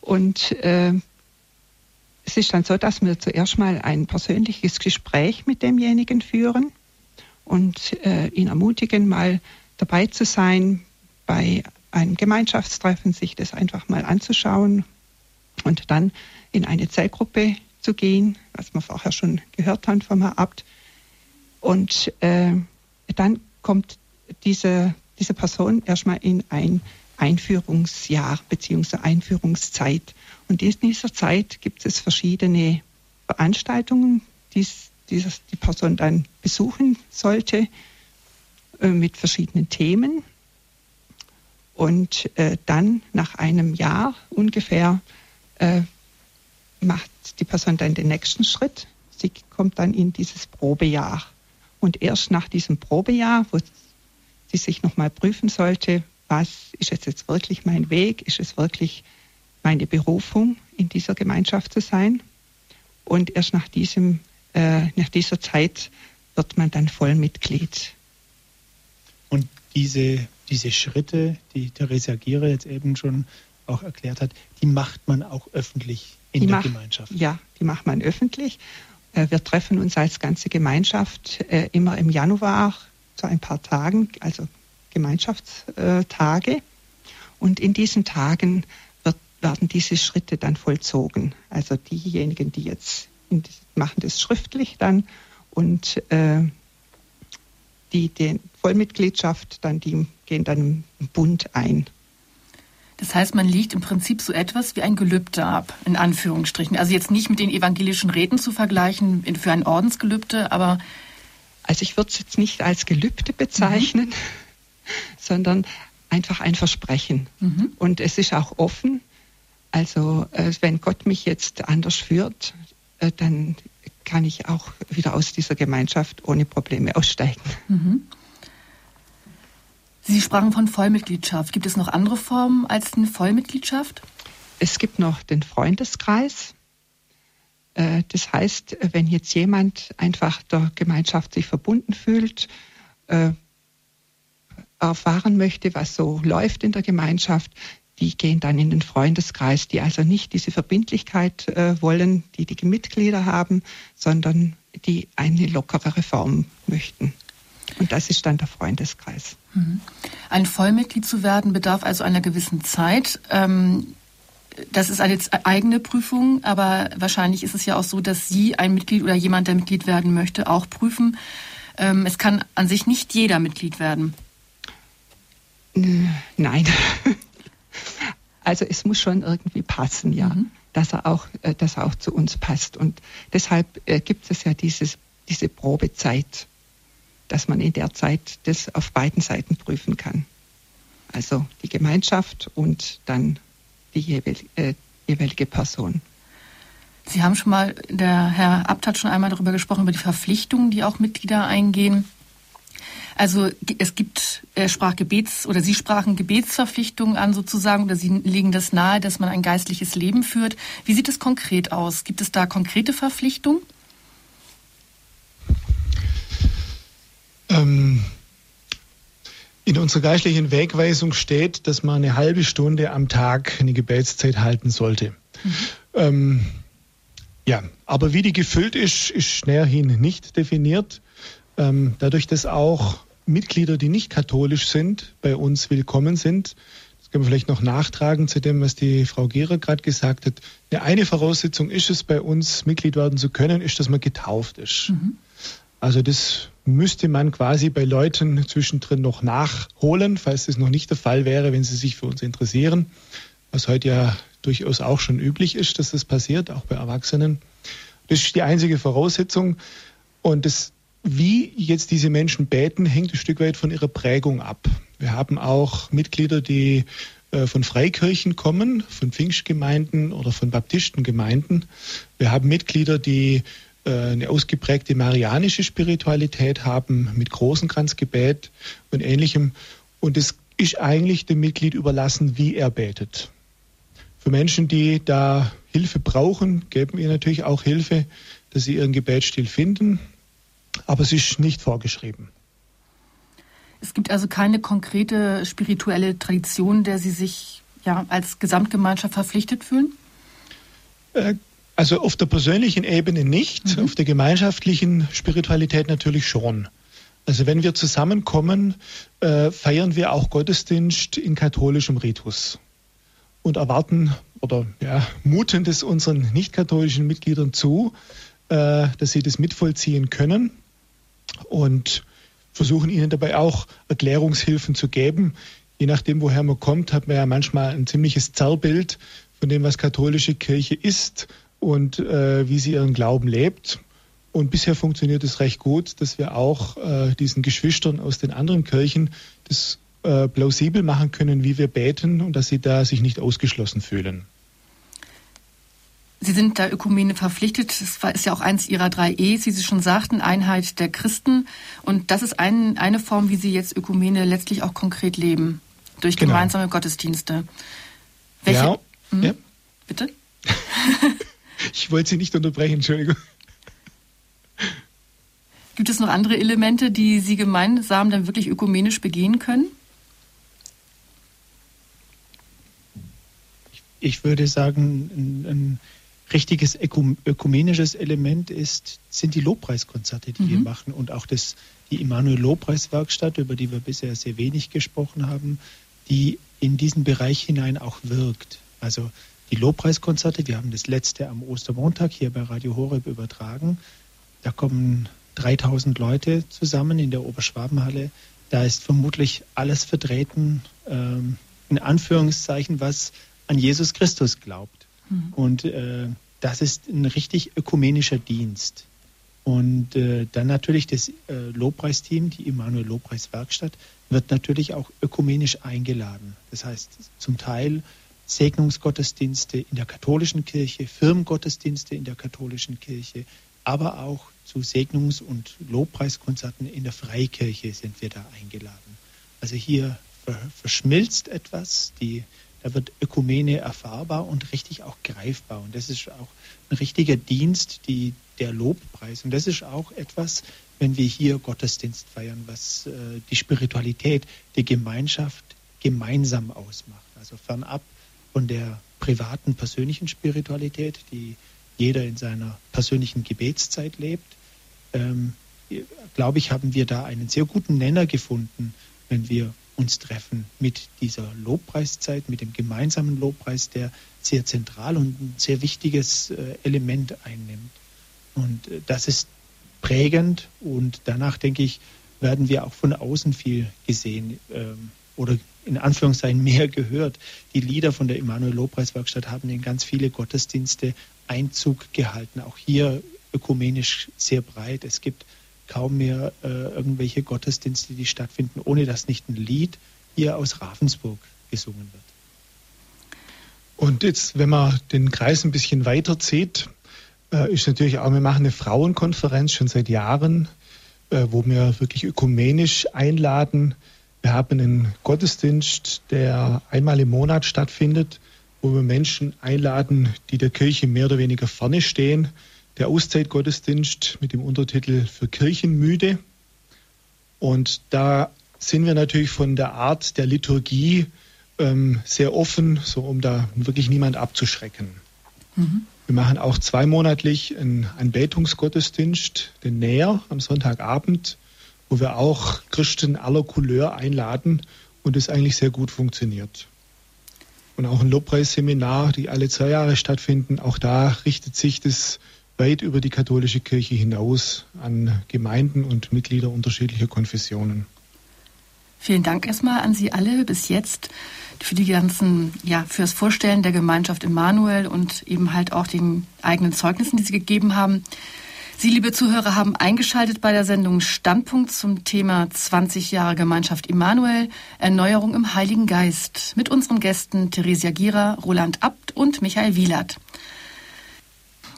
S4: Und äh, es ist dann so, dass wir zuerst mal ein persönliches Gespräch mit demjenigen führen und äh, ihn ermutigen, mal dabei zu sein bei einem Gemeinschaftstreffen, sich das einfach mal anzuschauen und dann in eine Zellgruppe zu gehen, was wir vorher schon gehört haben vom Herrn Abt. Und äh, dann kommt diese, diese Person erstmal in ein Einführungsjahr bzw. Einführungszeit. Und in dieser Zeit gibt es verschiedene Veranstaltungen, die die Person dann besuchen sollte äh, mit verschiedenen Themen. Und äh, dann nach einem Jahr ungefähr äh, macht die Person dann den nächsten Schritt. Sie kommt dann in dieses Probejahr. Und erst nach diesem Probejahr, wo sie sich nochmal prüfen sollte, was ist jetzt, jetzt wirklich mein Weg, ist es wirklich meine Berufung, in dieser Gemeinschaft zu sein. Und erst nach, diesem, äh, nach dieser Zeit wird man dann Vollmitglied.
S3: Und diese, diese Schritte, die Theresia Giere jetzt eben schon auch erklärt hat, die macht man auch öffentlich in die der macht, Gemeinschaft.
S4: Ja, die macht man öffentlich. Äh, wir treffen uns als ganze Gemeinschaft äh, immer im Januar zu ein paar Tagen, also Gemeinschaftstage. Und in diesen Tagen wird, werden diese Schritte dann vollzogen. Also diejenigen, die jetzt machen das schriftlich dann und äh, die die Vollmitgliedschaft dann die gehen dann im Bund ein.
S1: Das heißt, man liegt im Prinzip so etwas wie ein Gelübde ab, in Anführungsstrichen. Also jetzt nicht mit den evangelischen Räten zu vergleichen für ein Ordensgelübde, aber.
S4: Also ich würde es jetzt nicht als Gelübde bezeichnen, mhm. sondern einfach ein Versprechen. Mhm. Und es ist auch offen. Also äh, wenn Gott mich jetzt anders führt, äh, dann kann ich auch wieder aus dieser Gemeinschaft ohne Probleme aussteigen. Mhm.
S1: Sie sprachen von Vollmitgliedschaft. Gibt es noch andere Formen als eine Vollmitgliedschaft?
S4: Es gibt noch den Freundeskreis. Äh, das heißt, wenn jetzt jemand einfach der Gemeinschaft sich verbunden fühlt, äh, erfahren möchte, was so läuft in der Gemeinschaft, die gehen dann in den Freundeskreis, die also nicht diese Verbindlichkeit äh, wollen, die die Mitglieder haben, sondern die eine lockerere Form möchten. Und das ist dann der Freundeskreis. Mhm.
S1: Ein Vollmitglied zu werden bedarf also einer gewissen Zeit. Ähm, das ist eine eigene Prüfung, aber wahrscheinlich ist es ja auch so, dass Sie ein Mitglied oder jemand, der Mitglied werden möchte, auch prüfen. Ähm, es kann an sich nicht jeder Mitglied werden.
S4: Nein. Also es muss schon irgendwie passen, ja. Mhm. dass er auch, äh, dass er auch zu uns passt. Und deshalb äh, gibt es ja dieses, diese Probezeit, dass man in der Zeit das auf beiden Seiten prüfen kann. Also die Gemeinschaft und dann die jeweilige, äh, jeweilige Person.
S1: Sie haben schon mal, der Herr Abt hat schon einmal darüber gesprochen, über die Verpflichtungen, die auch Mitglieder eingehen. Also es gibt, er sprach Gebets oder Sie sprachen Gebetsverpflichtungen an sozusagen oder Sie legen das nahe, dass man ein geistliches Leben führt. Wie sieht es konkret aus? Gibt es da konkrete Verpflichtungen?
S2: Ähm, in unserer geistlichen Wegweisung steht, dass man eine halbe Stunde am Tag eine Gebetszeit halten sollte. Mhm. Ähm, ja, aber wie die gefüllt ist, ist näherhin nicht definiert. Ähm, dadurch, dass auch Mitglieder, die nicht katholisch sind, bei uns willkommen sind. Das können wir vielleicht noch nachtragen zu dem, was die Frau Gehrer gerade gesagt hat. Eine, eine Voraussetzung ist es, bei uns Mitglied werden zu können, ist, dass man getauft ist. Mhm. Also das müsste man quasi bei Leuten zwischendrin noch nachholen, falls das noch nicht der Fall wäre, wenn sie sich für uns interessieren. Was heute ja durchaus auch schon üblich ist, dass das passiert, auch bei Erwachsenen. Das ist die einzige Voraussetzung. Und das wie jetzt diese Menschen beten, hängt ein Stück weit von ihrer Prägung ab. Wir haben auch Mitglieder, die äh, von Freikirchen kommen, von Pfingstgemeinden oder von Baptistengemeinden. Wir haben Mitglieder, die äh, eine ausgeprägte marianische Spiritualität haben mit großen Kranzgebet und ähnlichem. Und es ist eigentlich dem Mitglied überlassen, wie er betet. Für Menschen, die da Hilfe brauchen, geben wir natürlich auch Hilfe, dass sie ihren Gebetsstil finden aber es ist nicht vorgeschrieben.
S1: Es gibt also keine konkrete spirituelle Tradition, der Sie sich ja als Gesamtgemeinschaft verpflichtet fühlen?
S2: Äh, also auf der persönlichen Ebene nicht, mhm. auf der gemeinschaftlichen Spiritualität natürlich schon. Also wenn wir zusammenkommen, äh, feiern wir auch Gottesdienst in katholischem Ritus und erwarten oder ja, muten es unseren nicht-katholischen Mitgliedern zu, äh, dass sie das mitvollziehen können und versuchen ihnen dabei auch Erklärungshilfen zu geben. Je nachdem, woher man kommt, hat man ja manchmal ein ziemliches Zerrbild von dem, was katholische Kirche ist und äh, wie sie ihren Glauben lebt. Und bisher funktioniert es recht gut, dass wir auch äh, diesen Geschwistern aus den anderen Kirchen das äh, plausibel machen können, wie wir beten und dass sie da sich nicht ausgeschlossen fühlen.
S1: Sie sind der Ökumene verpflichtet. Das ist ja auch eins Ihrer drei E's, wie Sie schon sagten, Einheit der Christen. Und das ist ein, eine Form, wie Sie jetzt Ökumene letztlich auch konkret leben, durch genau. gemeinsame Gottesdienste.
S2: Welche? Ja. Hm? ja.
S1: Bitte?
S2: ich wollte Sie nicht unterbrechen, Entschuldigung.
S1: Gibt es noch andere Elemente, die Sie gemeinsam dann wirklich ökumenisch begehen können?
S3: Ich würde sagen, ein, ein richtiges ökumenisches Element ist, sind die Lobpreiskonzerte, die mhm. wir machen und auch das, die Immanuel Lobpreiswerkstatt, über die wir bisher sehr wenig gesprochen haben, die in diesen Bereich hinein auch wirkt. Also die Lobpreiskonzerte, wir haben das letzte am Ostermontag hier bei Radio Horeb übertragen. Da kommen 3000 Leute zusammen in der Oberschwabenhalle. Da ist vermutlich alles vertreten, ähm, in Anführungszeichen, was an Jesus Christus glaubt. Mhm. Und äh, das ist ein richtig ökumenischer Dienst. Und äh, dann natürlich das äh, Lobpreisteam, die Immanuel Lobpreiswerkstatt, wird natürlich auch ökumenisch eingeladen. Das heißt, zum Teil Segnungsgottesdienste in der katholischen Kirche, Firmengottesdienste in der katholischen Kirche, aber auch zu Segnungs- und Lobpreiskonzerten in der Freikirche sind wir da eingeladen. Also hier verschmilzt etwas, die da wird Ökumene erfahrbar und richtig auch greifbar. Und das ist auch ein richtiger Dienst, die, der Lobpreis. Und das ist auch etwas, wenn wir hier Gottesdienst feiern, was äh, die Spiritualität, die Gemeinschaft gemeinsam ausmacht. Also fernab von der privaten, persönlichen Spiritualität, die jeder in seiner persönlichen Gebetszeit lebt, ähm, glaube ich, haben wir da einen sehr guten Nenner gefunden, wenn wir uns treffen mit dieser Lobpreiszeit, mit dem gemeinsamen Lobpreis, der sehr zentral und ein sehr wichtiges äh, Element einnimmt. Und äh, das ist prägend und danach, denke ich, werden wir auch von außen viel gesehen ähm, oder in Anführungszeichen mehr gehört. Die Lieder von der Emanuel Lobpreiswerkstatt haben in ganz viele Gottesdienste Einzug gehalten. Auch hier ökumenisch sehr breit. Es gibt kaum mehr äh, irgendwelche Gottesdienste, die stattfinden, ohne dass nicht ein Lied hier aus Ravensburg gesungen wird.
S2: Und jetzt, wenn man den Kreis ein bisschen weiter zieht, äh, ist natürlich auch, wir machen eine Frauenkonferenz schon seit Jahren, äh, wo wir wirklich ökumenisch einladen. Wir haben einen Gottesdienst, der einmal im Monat stattfindet, wo wir Menschen einladen, die der Kirche mehr oder weniger vorne stehen. Der Auszeitgottesdienst mit dem Untertitel für Kirchenmüde. Und da sind wir natürlich von der Art der Liturgie ähm, sehr offen, so um da wirklich niemand abzuschrecken. Mhm. Wir machen auch zweimonatlich einen Anbetungsgottesdienst, den Näher am Sonntagabend, wo wir auch Christen aller Couleur einladen und es eigentlich sehr gut funktioniert. Und auch ein Lobpreisseminar, die alle zwei Jahre stattfinden, auch da richtet sich das weit über die katholische Kirche hinaus an Gemeinden und Mitglieder unterschiedlicher Konfessionen.
S1: Vielen Dank erstmal an Sie alle bis jetzt für die ganzen, ja, fürs Vorstellen der Gemeinschaft Immanuel und eben halt auch den eigenen Zeugnissen, die Sie gegeben haben. Sie, liebe Zuhörer, haben eingeschaltet bei der Sendung Standpunkt zum Thema 20 Jahre Gemeinschaft Immanuel, Erneuerung im Heiligen Geist mit unseren Gästen Theresia Gira, Roland Abt und Michael Wielert.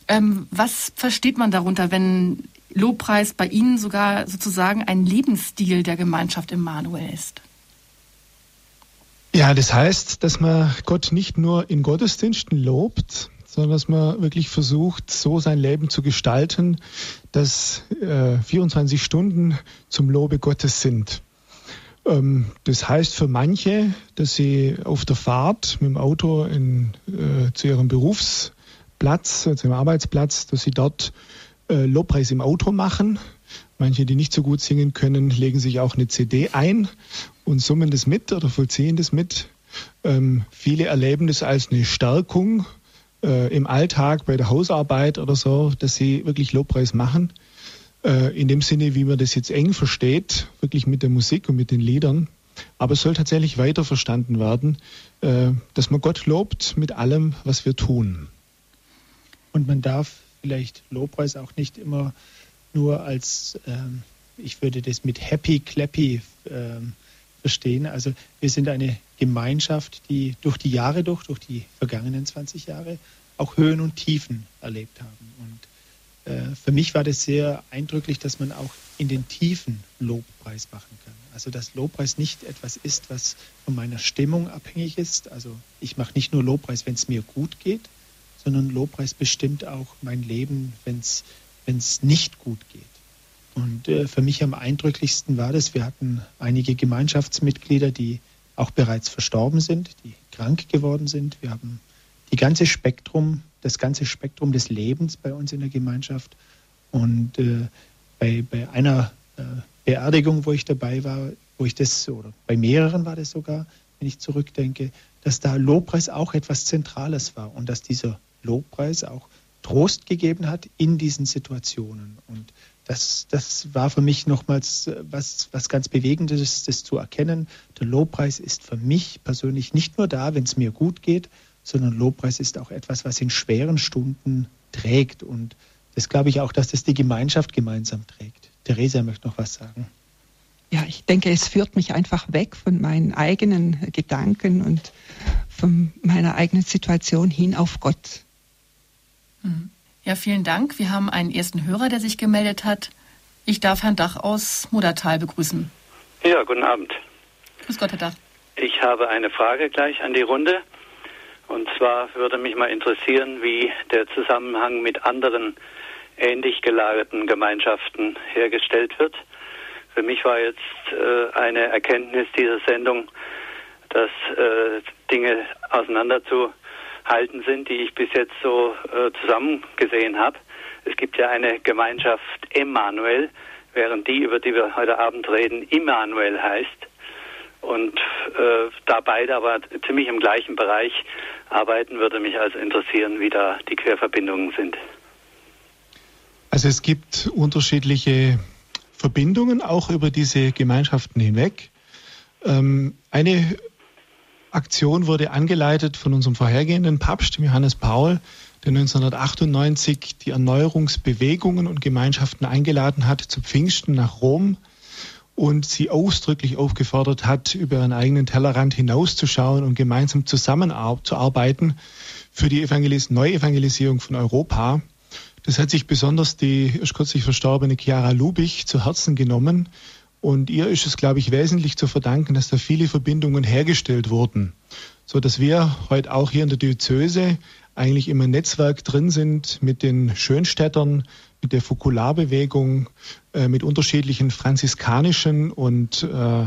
S1: Ähm, was versteht man darunter, wenn Lobpreis bei Ihnen sogar sozusagen ein Lebensstil der Gemeinschaft Immanuel ist?
S2: Ja, das heißt, dass man Gott nicht nur in Gottesdiensten lobt, sondern dass man wirklich versucht, so sein Leben zu gestalten, dass äh, 24 Stunden zum Lobe Gottes sind. Ähm, das heißt für manche, dass sie auf der Fahrt mit dem Auto in, äh, zu ihrem Berufsplatz, also im Arbeitsplatz, dass sie dort äh, Lobpreis im Auto machen. Manche, die nicht so gut singen können, legen sich auch eine CD ein und summen das mit oder vollziehen das mit. Ähm, viele erleben das als eine Stärkung äh, im Alltag, bei der Hausarbeit oder so, dass sie wirklich Lobpreis machen. Äh, in dem Sinne, wie man das jetzt eng versteht, wirklich mit der Musik und mit den Liedern. Aber es soll tatsächlich weiter verstanden werden, äh, dass man Gott lobt mit allem, was wir tun.
S3: Und man darf vielleicht Lobpreis auch nicht immer nur als, ähm, ich würde das mit Happy Clappy ähm, verstehen. Also wir sind eine Gemeinschaft, die durch die Jahre durch, durch die vergangenen 20 Jahre auch Höhen und Tiefen erlebt haben. Und äh, für mich war das sehr eindrücklich, dass man auch in den Tiefen Lobpreis machen kann. Also dass Lobpreis nicht etwas ist, was von meiner Stimmung abhängig ist. Also ich mache nicht nur Lobpreis, wenn es mir gut geht, sondern Lobpreis bestimmt auch mein Leben, wenn es nicht gut geht. Und äh, für mich am eindrücklichsten war das, wir hatten einige Gemeinschaftsmitglieder, die auch bereits verstorben sind, die krank geworden sind. Wir haben die ganze Spektrum, das ganze Spektrum des Lebens bei uns in der Gemeinschaft. Und äh, bei, bei einer äh, Beerdigung, wo ich dabei war, wo ich das, oder bei mehreren war das sogar, wenn ich zurückdenke, dass da Lobpreis auch etwas Zentrales war und dass dieser Lobpreis auch Trost gegeben hat in diesen Situationen. Und das, das war für mich nochmals äh, was, was ganz Bewegendes, das zu erkennen. Der Lobpreis ist für mich persönlich nicht nur da, wenn es mir gut geht, sondern Lobpreis ist auch etwas, was in schweren Stunden trägt. Und das glaube ich auch, dass das die Gemeinschaft gemeinsam trägt. Theresa möchte noch was sagen.
S4: Ja, ich denke, es führt mich einfach weg von meinen eigenen Gedanken und von meiner eigenen Situation hin auf Gott.
S1: Ja, vielen Dank. Wir haben einen ersten Hörer, der sich gemeldet hat. Ich darf Herrn Dach aus Modertal begrüßen.
S5: Ja, guten Abend.
S1: Grüß Gott, Herr Dach.
S5: Ich habe eine Frage gleich an die Runde. Und zwar würde mich mal interessieren, wie der Zusammenhang mit anderen ähnlich gelagerten Gemeinschaften hergestellt wird. Für mich war jetzt äh, eine Erkenntnis dieser Sendung, dass äh, Dinge auseinander zu halten sind, die ich bis jetzt so äh, zusammengesehen habe. Es gibt ja eine Gemeinschaft Emmanuel, während die, über die wir heute Abend reden, Immanuel heißt. Und äh, da beide aber ziemlich im gleichen Bereich arbeiten, würde mich also interessieren, wie da die Querverbindungen sind.
S2: Also es gibt unterschiedliche Verbindungen auch über diese Gemeinschaften hinweg. Ähm, eine Aktion wurde angeleitet von unserem vorhergehenden Papst, Johannes Paul, der 1998 die Erneuerungsbewegungen und Gemeinschaften eingeladen hat zu Pfingsten nach Rom und sie ausdrücklich aufgefordert hat, über ihren eigenen Tellerrand hinauszuschauen und gemeinsam zusammenzuarbeiten für die Evangelis Neuevangelisierung von Europa. Das hat sich besonders die erst kürzlich verstorbene Chiara Lubich zu Herzen genommen. Und ihr ist es, glaube ich, wesentlich zu verdanken, dass da viele Verbindungen hergestellt wurden, so dass wir heute auch hier in der Diözese eigentlich immer Netzwerk drin sind mit den Schönstädtern, mit der Fokularbewegung, äh, mit unterschiedlichen franziskanischen und äh,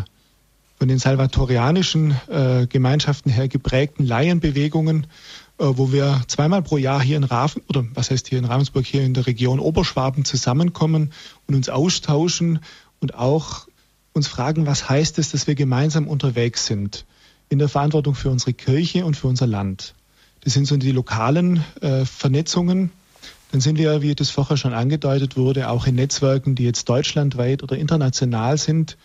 S2: von den salvatorianischen äh, Gemeinschaften her geprägten Laienbewegungen, äh, wo wir zweimal pro Jahr hier in Raven, oder was heißt hier in Ravensburg, hier in der Region Oberschwaben zusammenkommen und uns austauschen und auch uns fragen, was heißt es, dass wir gemeinsam unterwegs sind in der Verantwortung für unsere Kirche und für unser Land. Das sind so die lokalen äh, Vernetzungen. Dann sind wir, wie das vorher schon angedeutet wurde, auch in Netzwerken, die jetzt deutschlandweit oder international sind,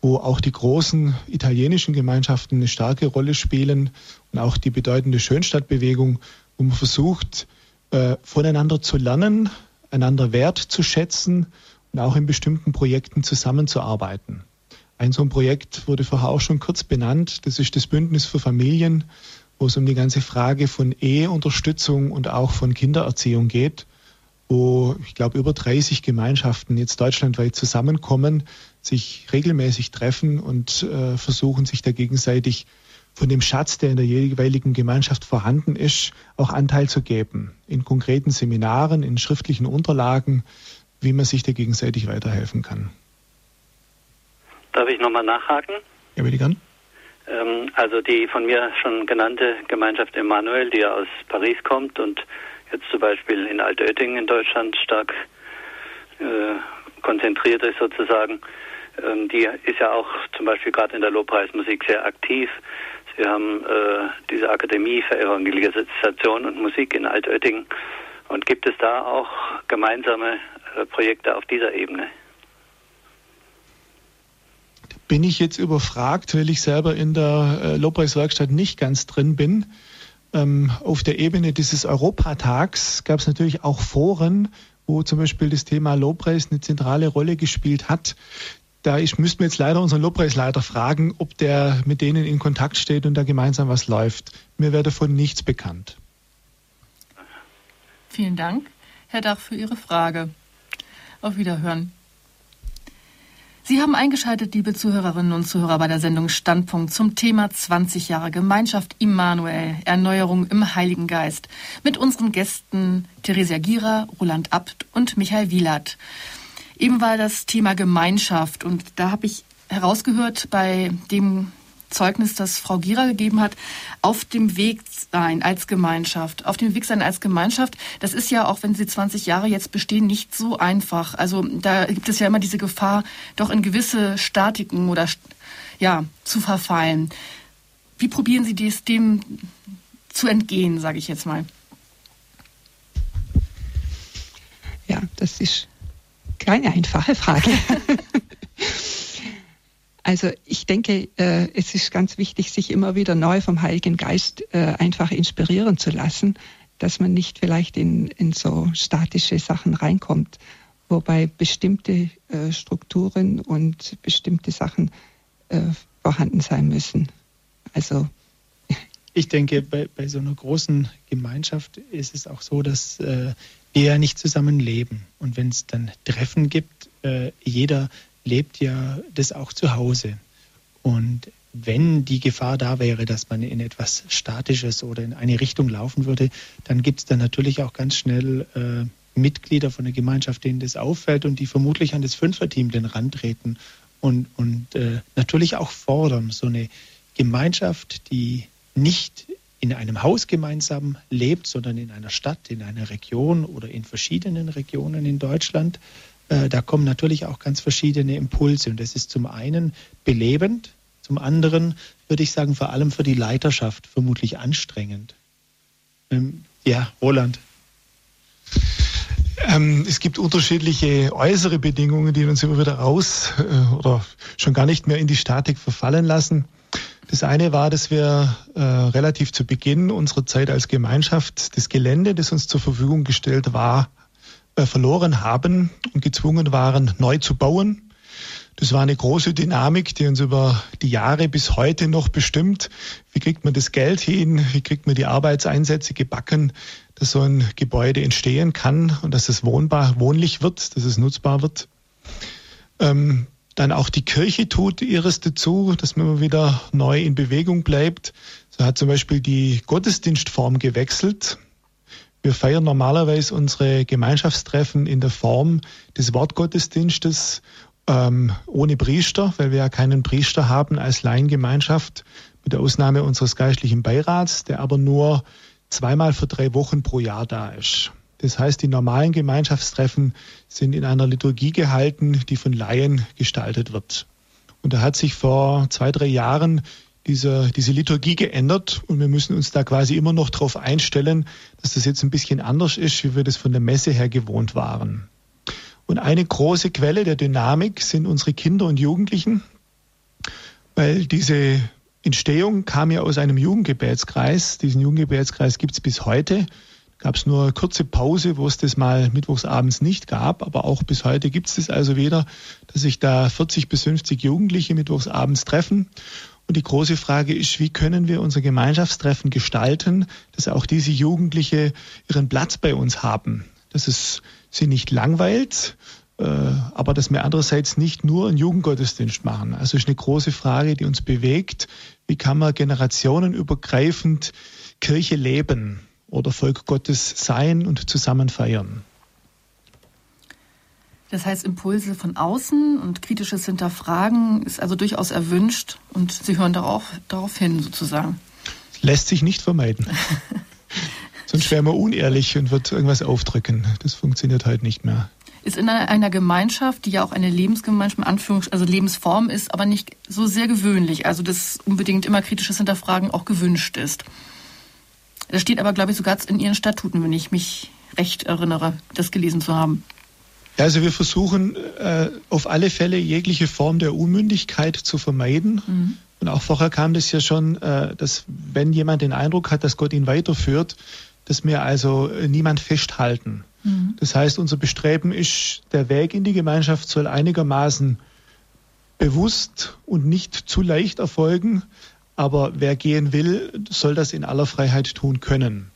S2: wo auch die großen italienischen Gemeinschaften eine starke Rolle spielen und auch die bedeutende Schönstadtbewegung, wo man versucht, äh, voneinander zu lernen, einander wert zu schätzen und auch in bestimmten Projekten zusammenzuarbeiten. Ein so ein Projekt wurde vorher auch schon kurz benannt. Das ist das Bündnis für Familien, wo es um die ganze Frage von Eheunterstützung und auch von Kindererziehung geht, wo ich glaube über 30 Gemeinschaften jetzt deutschlandweit zusammenkommen, sich regelmäßig treffen und äh, versuchen, sich da gegenseitig von dem Schatz, der in der jeweiligen Gemeinschaft vorhanden ist, auch Anteil zu geben. In konkreten Seminaren, in schriftlichen Unterlagen, wie man sich da gegenseitig weiterhelfen kann.
S5: Darf ich nochmal nachhaken?
S2: Ja, bitte gern.
S5: Ähm, also die von mir schon genannte Gemeinschaft Emanuel, die ja aus Paris kommt und jetzt zum Beispiel in Altötting in Deutschland stark äh, konzentriert ist sozusagen, ähm, die ist ja auch zum Beispiel gerade in der Lobpreismusik sehr aktiv. Sie haben äh, diese Akademie für Evangelisation und Musik in Altötting. Und gibt es da auch gemeinsame Projekte auf dieser Ebene?
S2: bin ich jetzt überfragt, weil ich selber in der äh, Lobpreiswerkstatt nicht ganz drin bin. Ähm, auf der Ebene dieses Europatags gab es natürlich auch Foren, wo zum Beispiel das Thema Lobpreis eine zentrale Rolle gespielt hat. Da ich, müssten wir jetzt leider unseren Lobpreisleiter fragen, ob der mit denen in Kontakt steht und da gemeinsam was läuft. Mir wäre davon nichts bekannt.
S1: Vielen Dank, Herr Dach, für Ihre Frage. Auf Wiederhören. Sie haben eingeschaltet, liebe Zuhörerinnen und Zuhörer, bei der Sendung Standpunkt zum Thema 20 Jahre Gemeinschaft Immanuel, Erneuerung im Heiligen Geist mit unseren Gästen Theresia Gira, Roland Abt und Michael Wielert. Eben war das Thema Gemeinschaft und da habe ich herausgehört bei dem Zeugnis, das Frau Gira gegeben hat, auf dem Weg sein als Gemeinschaft. Auf dem Weg sein als Gemeinschaft, das ist ja auch, wenn sie 20 Jahre jetzt bestehen, nicht so einfach. Also da gibt es ja immer diese Gefahr, doch in gewisse Statiken oder ja, zu verfallen. Wie probieren Sie dies, dem zu entgehen, sage ich jetzt mal?
S4: Ja, das ist keine einfache Frage. Also ich denke, äh, es ist ganz wichtig, sich immer wieder neu vom Heiligen Geist äh, einfach inspirieren zu lassen, dass man nicht vielleicht in, in so statische Sachen reinkommt, wobei bestimmte äh, Strukturen und bestimmte Sachen äh, vorhanden sein müssen. Also
S3: ich denke, bei, bei so einer großen Gemeinschaft ist es auch so, dass äh, wir ja nicht zusammen leben. Und wenn es dann Treffen gibt, äh, jeder lebt ja das auch zu Hause. Und wenn die Gefahr da wäre, dass man in etwas Statisches oder in eine Richtung laufen würde, dann gibt es dann natürlich auch ganz schnell äh, Mitglieder von der Gemeinschaft, denen das auffällt und die vermutlich an das Fünferteam den rantreten und, und äh, natürlich auch fordern. So eine Gemeinschaft, die nicht in einem Haus gemeinsam lebt, sondern in einer Stadt, in einer Region oder in verschiedenen Regionen in Deutschland, äh, da kommen natürlich auch ganz verschiedene Impulse. Und das ist zum einen belebend, zum anderen würde ich sagen, vor allem für die Leiterschaft vermutlich anstrengend. Ähm, ja, Roland.
S2: Ähm, es gibt unterschiedliche äußere Bedingungen, die uns immer wieder raus äh, oder schon gar nicht mehr in die Statik verfallen lassen. Das eine war, dass wir äh, relativ zu Beginn unserer Zeit als Gemeinschaft das Gelände, das uns zur Verfügung gestellt war, verloren haben und gezwungen waren, neu zu bauen. Das war eine große Dynamik, die uns über die Jahre bis heute noch bestimmt. Wie kriegt man das Geld hin? Wie kriegt man die Arbeitseinsätze gebacken, dass so ein Gebäude entstehen kann und dass es wohnbar, wohnlich wird, dass es nutzbar wird? Ähm, dann auch die Kirche tut ihres dazu, dass man immer wieder neu in Bewegung bleibt. So hat zum Beispiel die Gottesdienstform gewechselt. Wir feiern normalerweise unsere Gemeinschaftstreffen in der Form des Wortgottesdienstes ähm, ohne Priester, weil wir ja keinen Priester haben als Laiengemeinschaft, mit der Ausnahme unseres geistlichen Beirats, der aber nur zweimal für drei Wochen pro Jahr da ist. Das heißt, die normalen Gemeinschaftstreffen sind in einer Liturgie gehalten, die von Laien gestaltet wird. Und da hat sich vor zwei, drei Jahren diese, diese Liturgie geändert und wir müssen uns da quasi immer noch darauf einstellen, dass das jetzt ein bisschen anders ist, wie wir das von der Messe her gewohnt waren. Und eine große Quelle der Dynamik sind unsere Kinder und Jugendlichen, weil diese Entstehung kam ja aus einem Jugendgebetskreis. Diesen Jugendgebetskreis gibt es bis heute. Gab es nur eine kurze Pause, wo es das mal mittwochsabends nicht gab, aber auch bis heute gibt es das also wieder, dass sich da 40 bis 50 Jugendliche mittwochsabends treffen. Und die große Frage ist, wie können wir unser Gemeinschaftstreffen gestalten, dass auch diese Jugendliche ihren Platz bei uns haben dass es sie nicht langweilt, äh, aber dass wir andererseits nicht nur einen Jugendgottesdienst machen. Also ist eine große Frage, die uns bewegt. Wie kann man generationenübergreifend Kirche leben oder Volk Gottes sein und zusammen feiern?
S1: Das heißt, Impulse von außen und kritisches Hinterfragen ist also durchaus erwünscht und Sie hören darauf, darauf hin sozusagen.
S2: Lässt sich nicht vermeiden. Sonst wäre man unehrlich und wird irgendwas aufdrücken. Das funktioniert halt nicht mehr.
S1: Ist in einer Gemeinschaft, die ja auch eine Lebensgemeinschaft, Anführungs also Lebensform ist, aber nicht so sehr gewöhnlich. Also dass unbedingt immer kritisches Hinterfragen auch gewünscht ist. Das steht aber, glaube ich, sogar in Ihren Statuten, wenn ich mich recht erinnere, das gelesen zu haben.
S2: Ja, also wir versuchen äh, auf alle Fälle jegliche Form der Unmündigkeit zu vermeiden. Mhm. Und auch vorher kam das ja schon, äh, dass wenn jemand den Eindruck hat, dass Gott ihn weiterführt, dass wir also äh, niemand festhalten. Mhm. Das heißt, unser Bestreben ist, der Weg in die Gemeinschaft soll einigermaßen bewusst und nicht zu leicht erfolgen, aber wer gehen will, soll das in aller Freiheit tun können.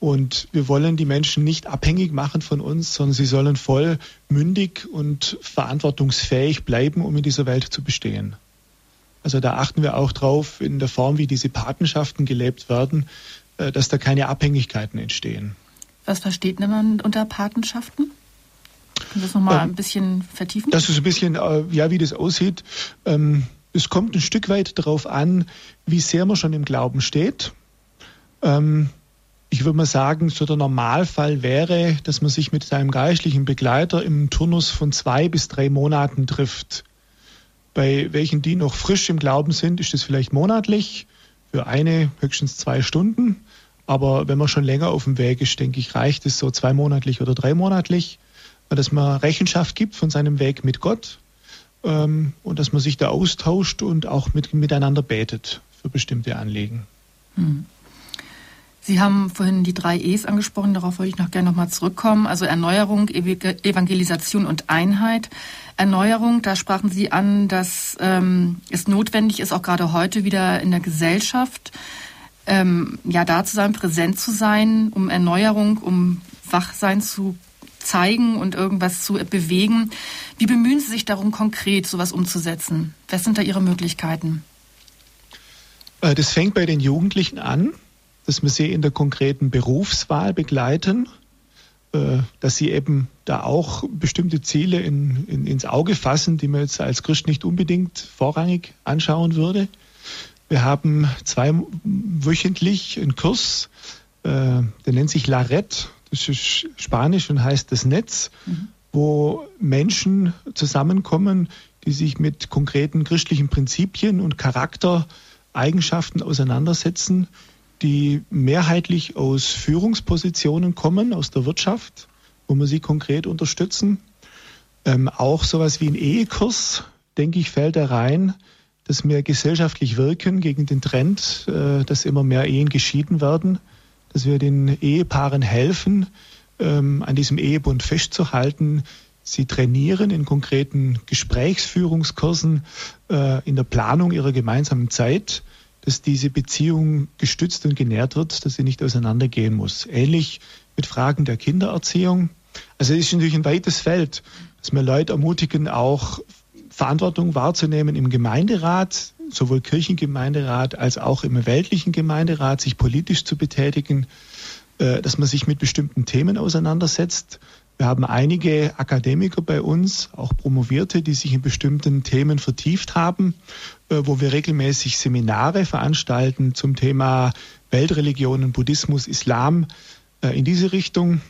S2: Und wir wollen die Menschen nicht abhängig machen von uns, sondern sie sollen voll mündig und verantwortungsfähig bleiben, um in dieser Welt zu bestehen. Also da achten wir auch drauf in der Form, wie diese Patenschaften gelebt werden, äh, dass da keine Abhängigkeiten entstehen.
S1: Was versteht man unter Patenschaften? Können Sie das nochmal ähm, ein bisschen vertiefen?
S2: Das ist ein bisschen, äh, ja, wie das aussieht. Ähm, es kommt ein Stück weit darauf an, wie sehr man schon im Glauben steht. Ähm, ich würde mal sagen, so der Normalfall wäre, dass man sich mit seinem geistlichen Begleiter im Turnus von zwei bis drei Monaten trifft. Bei welchen, die noch frisch im Glauben sind, ist das vielleicht monatlich, für eine höchstens zwei Stunden. Aber wenn man schon länger auf dem Weg ist, denke ich, reicht es so zweimonatlich oder dreimonatlich, dass man Rechenschaft gibt von seinem Weg mit Gott ähm, und dass man sich da austauscht und auch mit, miteinander betet für bestimmte Anliegen. Hm.
S1: Sie haben vorhin die drei E's angesprochen, darauf wollte ich noch gerne nochmal zurückkommen. Also Erneuerung, Evangelisation und Einheit. Erneuerung, da sprachen Sie an, dass ähm, es notwendig ist, auch gerade heute wieder in der Gesellschaft, ähm, ja, da zu sein, präsent zu sein, um Erneuerung, um Wachsein zu zeigen und irgendwas zu bewegen. Wie bemühen Sie sich darum, konkret sowas umzusetzen? Was sind da Ihre Möglichkeiten?
S2: Äh, das fängt bei den Jugendlichen an, dass wir sie in der konkreten Berufswahl begleiten, äh, dass sie eben da auch bestimmte Ziele in, in, ins Auge fassen, die man jetzt als Christ nicht unbedingt vorrangig anschauen würde. Wir haben zweiwöchentlich einen Kurs, äh, der nennt sich Laret, das ist Spanisch und heißt das Netz, mhm. wo Menschen zusammenkommen, die sich mit konkreten christlichen Prinzipien und Charaktereigenschaften auseinandersetzen, die mehrheitlich aus Führungspositionen kommen, aus der Wirtschaft, wo wir sie konkret unterstützen. Ähm, auch sowas wie ein Ehekurs, denke ich, fällt da rein dass wir gesellschaftlich wirken gegen den Trend, äh, dass immer mehr Ehen geschieden werden, dass wir den Ehepaaren helfen, ähm, an diesem Ehebund festzuhalten, sie trainieren in konkreten Gesprächsführungskursen, äh, in der Planung ihrer gemeinsamen Zeit, dass diese Beziehung gestützt und genährt wird, dass sie nicht auseinandergehen muss. Ähnlich mit Fragen der Kindererziehung. Also es ist natürlich ein weites Feld, dass wir Leute ermutigen, auch Verantwortung wahrzunehmen im Gemeinderat, sowohl Kirchengemeinderat als auch im weltlichen Gemeinderat, sich politisch zu betätigen, äh, dass man sich mit bestimmten Themen auseinandersetzt. Wir haben einige Akademiker bei uns, auch Promovierte, die sich in bestimmten Themen vertieft haben, äh, wo wir regelmäßig Seminare veranstalten zum Thema Weltreligionen, Buddhismus, Islam äh, in diese Richtung,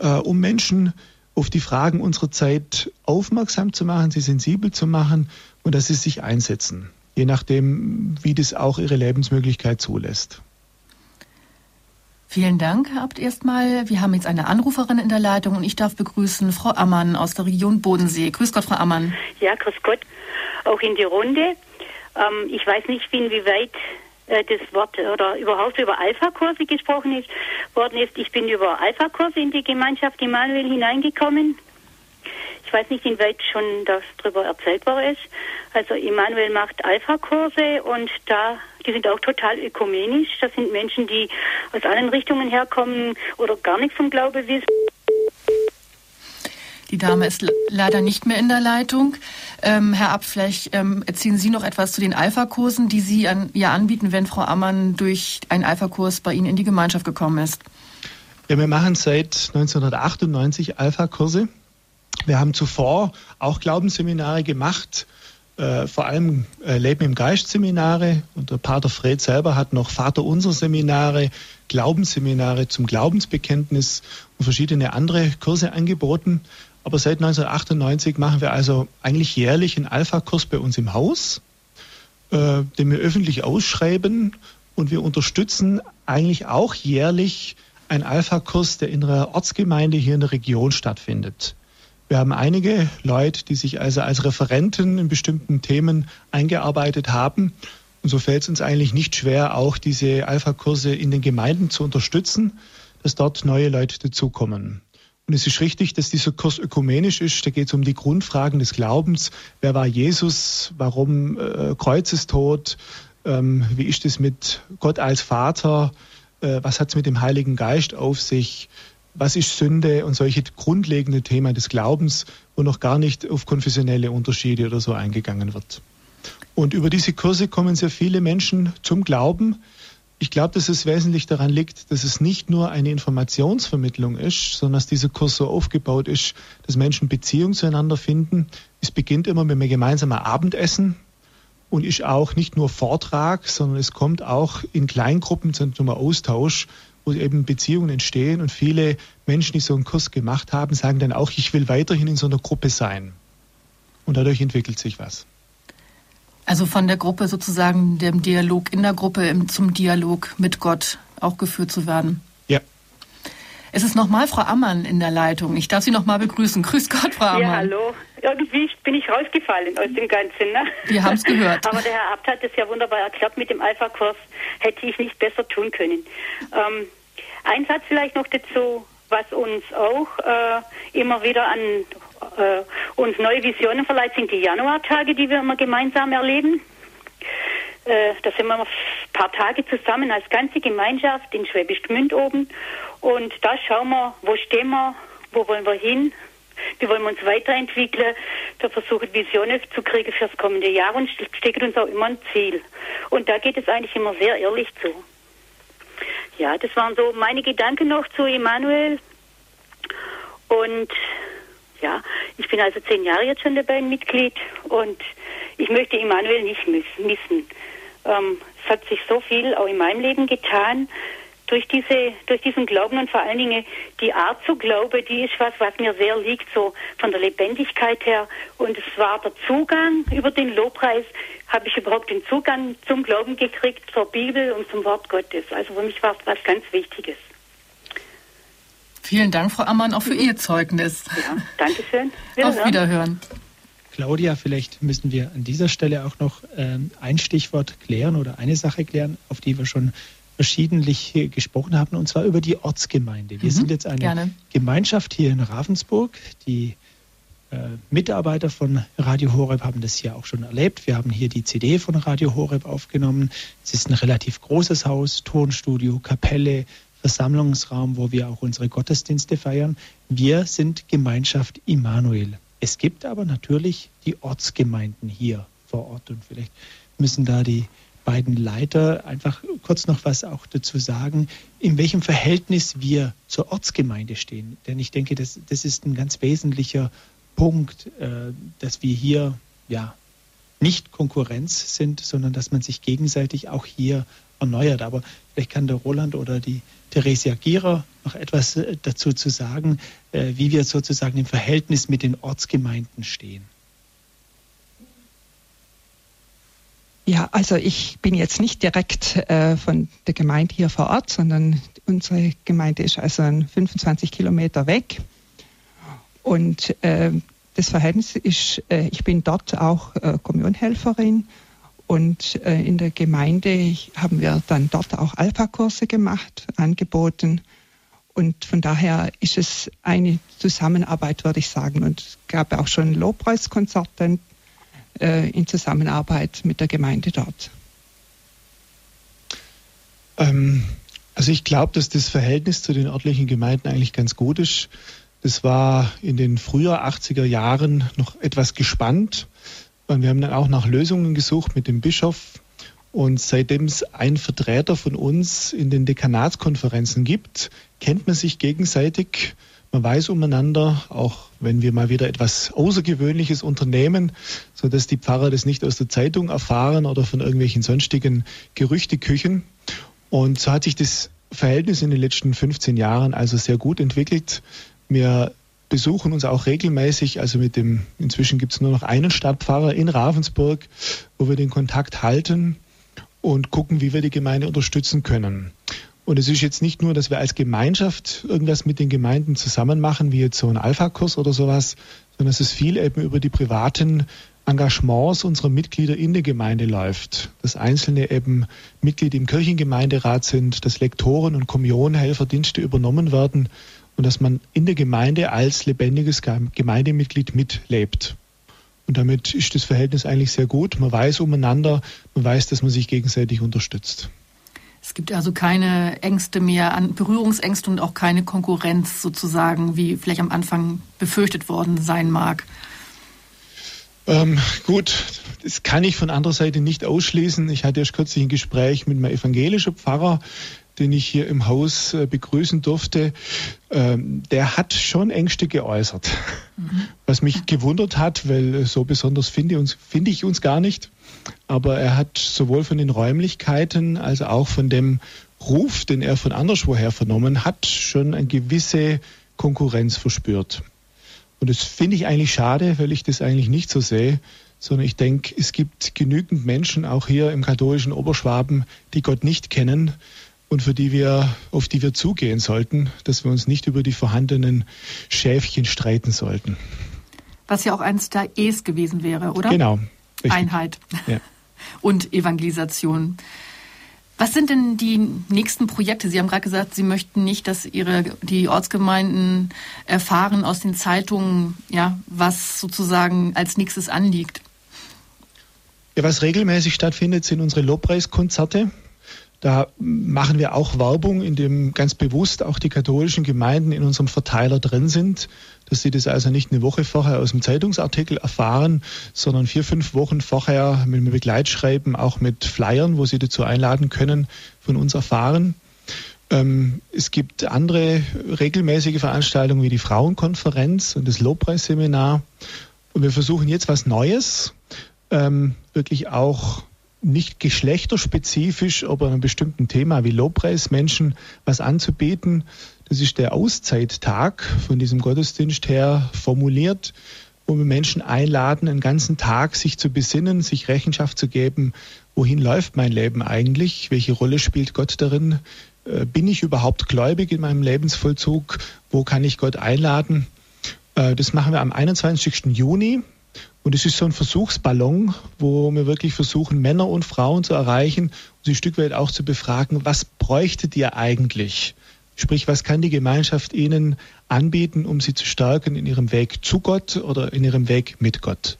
S2: um Menschen auf die Fragen unserer Zeit aufmerksam zu machen, sie sensibel zu machen und dass sie sich einsetzen, je nachdem, wie das auch ihre Lebensmöglichkeit zulässt.
S1: Vielen Dank, Herr Abt, erstmal. Wir haben jetzt eine Anruferin in der Leitung und ich darf begrüßen Frau Ammann aus der Region Bodensee. Grüß Gott, Frau Ammann.
S6: Ja, grüß Gott. Auch in die Runde. Ähm, ich weiß nicht, inwieweit äh, das Wort oder überhaupt über Alpha-Kurse gesprochen ist, worden ist. Ich bin über Alpha-Kurse in die Gemeinschaft Immanuel hineingekommen ich weiß nicht, inwieweit schon darüber erzählt worden ist. Also Immanuel macht Alpha-Kurse und da, die sind auch total ökumenisch. Das sind Menschen, die aus allen Richtungen herkommen oder gar nichts vom Glaube wissen.
S1: Die Dame ist leider nicht mehr in der Leitung. Ähm, Herr Abt, vielleicht ähm, erzählen Sie noch etwas zu den Alpha-Kursen, die Sie an, ja anbieten, wenn Frau Ammann durch einen Alpha-Kurs bei Ihnen in die Gemeinschaft gekommen ist.
S2: Ja, wir machen seit 1998 Alpha-Kurse. Wir haben zuvor auch Glaubensseminare gemacht, äh, vor allem äh, Leben im Geist Seminare und der Pater Fred selber hat noch Vater unser Seminare, Glaubensseminare zum Glaubensbekenntnis und verschiedene andere Kurse angeboten. Aber seit 1998 machen wir also eigentlich jährlich einen Alpha-Kurs bei uns im Haus, äh, den wir öffentlich ausschreiben und wir unterstützen eigentlich auch jährlich einen Alpha-Kurs, der in einer Ortsgemeinde hier in der Region stattfindet. Wir haben einige Leute, die sich also als Referenten in bestimmten Themen eingearbeitet haben. Und so fällt es uns eigentlich nicht schwer, auch diese Alpha-Kurse in den Gemeinden zu unterstützen, dass dort neue Leute dazukommen. Und es ist richtig, dass dieser Kurs ökumenisch ist. Da geht es um die Grundfragen des Glaubens. Wer war Jesus? Warum äh, Kreuzestod? Ähm, wie ist es mit Gott als Vater? Äh, was hat es mit dem Heiligen Geist auf sich? Was ist Sünde und solche grundlegende Themen des Glaubens, wo noch gar nicht auf konfessionelle Unterschiede oder so eingegangen wird. Und über diese Kurse kommen sehr viele Menschen zum Glauben. Ich glaube, dass es wesentlich daran liegt, dass es nicht nur eine Informationsvermittlung ist, sondern dass dieser Kurs so aufgebaut ist, dass Menschen Beziehung zueinander finden. Es beginnt immer mit einem gemeinsamen Abendessen und ist auch nicht nur Vortrag, sondern es kommt auch in Kleingruppen zu einem Austausch wo eben Beziehungen entstehen und viele Menschen, die so einen Kurs gemacht haben, sagen dann auch, ich will weiterhin in so einer Gruppe sein. Und dadurch entwickelt sich was.
S1: Also von der Gruppe sozusagen, dem Dialog in der Gruppe zum Dialog mit Gott auch geführt zu werden. Es ist nochmal Frau Ammann in der Leitung. Ich darf Sie nochmal begrüßen. Grüß Gott, Frau Ammann.
S6: Ja, hallo. Irgendwie bin ich rausgefallen aus dem Ganzen. Ne?
S1: Wir haben es gehört.
S6: Aber der Herr Abt hat es ja wunderbar erklärt mit dem Alpha-Kurs. Hätte ich nicht besser tun können. Ähm, ein Satz vielleicht noch dazu, was uns auch äh, immer wieder an äh, uns neue Visionen verleiht, sind die Januartage, die wir immer gemeinsam erleben. Äh, da sind wir ein paar Tage zusammen als ganze Gemeinschaft in Schwäbisch Gmünd oben. Und da schauen wir, wo stehen wir, wo wollen wir hin, wie wollen wir uns weiterentwickeln. Da versuchen Visionen zu kriegen fürs kommende Jahr und stecken uns auch immer ein Ziel. Und da geht es eigentlich immer sehr ehrlich zu. Ja, das waren so meine Gedanken noch zu Emanuel. Und ja, ich bin also zehn Jahre jetzt schon dabei ein Mitglied und ich möchte Emanuel nicht missen. Ähm, es hat sich so viel auch in meinem Leben getan durch diese, durch diesen Glauben und vor allen Dingen die Art zu glauben, die ist was, was mir sehr liegt, so von der Lebendigkeit her. Und es war der Zugang über den Lobpreis, habe ich überhaupt den Zugang zum Glauben gekriegt, zur Bibel und zum Wort Gottes. Also für mich war es was ganz Wichtiges.
S1: Vielen Dank, Frau Ammann, auch für Ihr Zeugnis.
S6: Ja, danke schön.
S1: Wiederhören. Auf Wiederhören.
S3: Claudia, vielleicht müssen wir an dieser Stelle auch noch ähm, ein Stichwort klären oder eine Sache klären, auf die wir schon verschiedentlich gesprochen haben, und zwar über die Ortsgemeinde. Wir mhm, sind jetzt eine gerne. Gemeinschaft hier in Ravensburg. Die äh, Mitarbeiter von Radio Horeb haben das hier auch schon erlebt. Wir haben hier die CD von Radio Horeb aufgenommen. Es ist ein relativ großes Haus, Tonstudio, Kapelle, Versammlungsraum, wo wir auch unsere Gottesdienste feiern. Wir sind Gemeinschaft Immanuel. Es gibt aber natürlich die Ortsgemeinden hier vor Ort und vielleicht müssen da die beiden Leiter einfach kurz noch was auch dazu sagen, in welchem Verhältnis wir zur Ortsgemeinde stehen. Denn ich denke, das, das ist ein ganz wesentlicher Punkt, äh, dass wir hier ja nicht Konkurrenz sind, sondern dass man sich gegenseitig auch hier erneuert. Aber vielleicht kann der Roland oder die Theresia Gierer noch etwas äh, dazu zu sagen, äh, wie wir sozusagen im Verhältnis mit den Ortsgemeinden stehen.
S4: Ja, also ich bin jetzt nicht direkt äh, von der Gemeinde hier vor Ort, sondern unsere Gemeinde ist also 25 Kilometer weg. Und äh, das Verhältnis ist, äh, ich bin dort auch äh, Kommunhelferin und äh, in der Gemeinde haben wir dann dort auch Alpha-Kurse gemacht, angeboten. Und von daher ist es eine Zusammenarbeit, würde ich sagen. Und es gab auch schon Lobpreiskonzerte in Zusammenarbeit mit der Gemeinde dort.
S2: Ähm, also ich glaube, dass das Verhältnis zu den örtlichen Gemeinden eigentlich ganz gut ist. Das war in den früher 80er Jahren noch etwas gespannt. Und wir haben dann auch nach Lösungen gesucht mit dem Bischof. Und seitdem es einen Vertreter von uns in den Dekanatskonferenzen gibt, kennt man sich gegenseitig. Man weiß umeinander, auch wenn wir mal wieder etwas Außergewöhnliches unternehmen, sodass die Pfarrer das nicht aus der Zeitung erfahren oder von irgendwelchen sonstigen Gerüchteküchen. Und so hat sich das Verhältnis in den letzten 15 Jahren also sehr gut entwickelt. Wir besuchen uns auch regelmäßig, also mit dem, inzwischen gibt es nur noch einen Stadtpfarrer in Ravensburg, wo wir den Kontakt halten und gucken, wie wir die Gemeinde unterstützen können. Und es ist jetzt nicht nur, dass wir als Gemeinschaft irgendwas mit den Gemeinden zusammen machen, wie jetzt so ein Alpha-Kurs oder sowas, sondern es ist viel eben über die privaten Engagements unserer Mitglieder in der Gemeinde läuft. Dass Einzelne eben Mitglied im Kirchengemeinderat sind, dass Lektoren und Kommunionhelferdienste übernommen werden und dass man in der Gemeinde als lebendiges Gemeindemitglied mitlebt. Und damit ist das Verhältnis eigentlich sehr gut. Man weiß umeinander, man weiß, dass man sich gegenseitig unterstützt.
S1: Es gibt also keine Ängste mehr, Berührungsängste und auch keine Konkurrenz sozusagen, wie vielleicht am Anfang befürchtet worden sein mag.
S2: Ähm, gut, das kann ich von anderer Seite nicht ausschließen. Ich hatte erst kürzlich ein Gespräch mit einem evangelischen Pfarrer, den ich hier im Haus äh, begrüßen durfte, ähm, der hat schon Ängste geäußert. Mhm. Was mich gewundert hat, weil so besonders finde, uns, finde ich uns gar nicht. Aber er hat sowohl von den Räumlichkeiten als auch von dem Ruf, den er von anderswoher vernommen hat, schon eine gewisse Konkurrenz verspürt. Und das finde ich eigentlich schade, weil ich das eigentlich nicht so sehe, sondern ich denke, es gibt genügend Menschen, auch hier im katholischen Oberschwaben, die Gott nicht kennen und für die wir, auf die wir zugehen sollten, dass wir uns nicht über die vorhandenen Schäfchen streiten sollten.
S1: Was ja auch eines der E's gewesen wäre, oder?
S2: Genau.
S1: Richtig. Einheit ja. Und Evangelisation. Was sind denn die nächsten Projekte? Sie haben gerade gesagt, Sie möchten nicht, dass Ihre, die Ortsgemeinden erfahren aus den Zeitungen, ja, was sozusagen als nächstes anliegt.
S2: Ja, was regelmäßig stattfindet, sind unsere Lobpreiskonzerte. Da machen wir auch Werbung, indem ganz bewusst auch die katholischen Gemeinden in unserem Verteiler drin sind, dass sie das also nicht eine Woche vorher aus dem Zeitungsartikel erfahren, sondern vier, fünf Wochen vorher mit einem Begleitschreiben, auch mit Flyern, wo sie dazu einladen können, von uns erfahren. Ähm, es gibt andere regelmäßige Veranstaltungen wie die Frauenkonferenz und das Lobpreisseminar. Und wir versuchen jetzt was Neues, ähm, wirklich auch nicht geschlechterspezifisch, aber einem bestimmten Thema wie Lobpreis Menschen was anzubieten. Das ist der Auszeittag von diesem Gottesdienst her formuliert, wo wir Menschen einladen, einen ganzen Tag sich zu besinnen, sich Rechenschaft zu geben, wohin läuft mein Leben eigentlich, welche Rolle spielt Gott darin, äh, bin ich überhaupt gläubig in meinem Lebensvollzug, wo kann ich Gott einladen. Äh, das machen wir am 21. Juni Und es ist so ein Versuchsballon, wo wir wirklich versuchen, Männer und Frauen zu erreichen und sie ein Stück weit auch zu befragen, was bräuchtet ihr eigentlich? Sprich, was kann die Gemeinschaft ihnen anbieten, um sie zu stärken in ihrem Weg zu Gott oder in ihrem Weg mit Gott?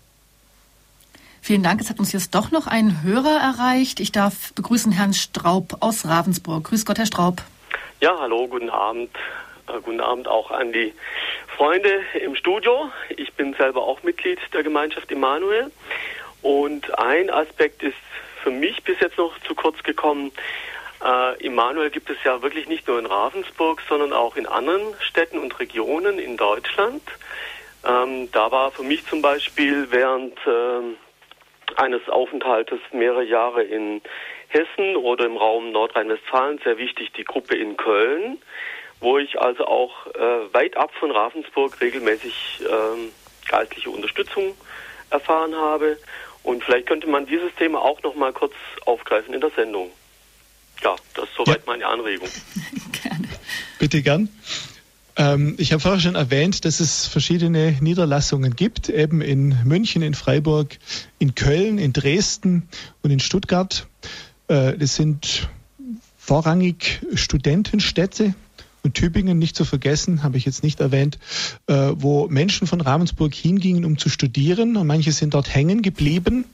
S1: Vielen Dank. Es hat uns jetzt doch noch ein Hörer erreicht. Ich darf begrüßen Herrn Straub aus Ravensburg. Grüß Gott, Herr Straub.
S7: Ja, hallo, guten Abend. Äh, guten Abend auch an die Freunde im Studio. Ich bin selber auch Mitglied der Gemeinschaft Immanuel. Und ein Aspekt ist für mich bis jetzt noch zu kurz gekommen. Äh, Immanuel gibt es ja wirklich nicht nur in Ravensburg, sondern auch in anderen Städten und Regionen in Deutschland. Ähm, da war für mich zum Beispiel während äh, eines Aufenthaltes mehrere Jahre in Hessen oder im Raum Nordrhein-Westfalen sehr wichtig die Gruppe in Köln wo ich also auch äh, weit ab von Ravensburg regelmäßig ähm, geistliche Unterstützung erfahren habe. Und vielleicht könnte man dieses Thema auch noch mal kurz aufgreifen in der Sendung. Ja, das ist soweit ja. meine Anregung.
S2: Gerne. Bitte gern. Ähm, ich habe vorher schon erwähnt, dass es verschiedene Niederlassungen gibt, eben in München, in Freiburg, in Köln, in Dresden und in Stuttgart. Äh, das sind vorrangig Studentenstädte, und Tübingen nicht zu vergessen, habe ich jetzt nicht erwähnt, äh, wo Menschen von Ravensburg hingingen, um zu studieren und manche sind dort hängen geblieben.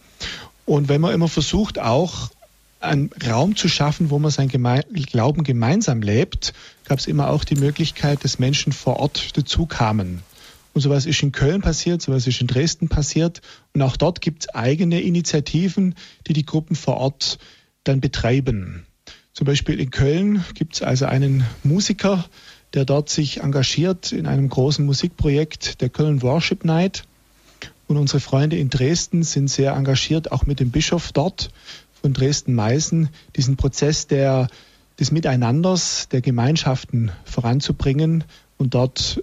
S2: Und wenn man immer versucht, auch einen Raum zu schaffen, wo man sein Geme Glauben gemeinsam lebt, gab es immer auch die Möglichkeit, dass Menschen vor Ort dazu kamen. Und sowas ist in Köln passiert, sowas ist in Dresden passiert. Und auch dort gibt es eigene Initiativen, die die Gruppen vor Ort dann betreiben. Zum Beispiel in Köln gibt es also einen Musiker, der dort sich engagiert in einem großen Musikprojekt der Köln Worship Night. Und unsere Freunde in Dresden sind sehr engagiert, auch mit dem Bischof dort von Dresden-Meißen, diesen Prozess der, des Miteinanders, der Gemeinschaften voranzubringen und dort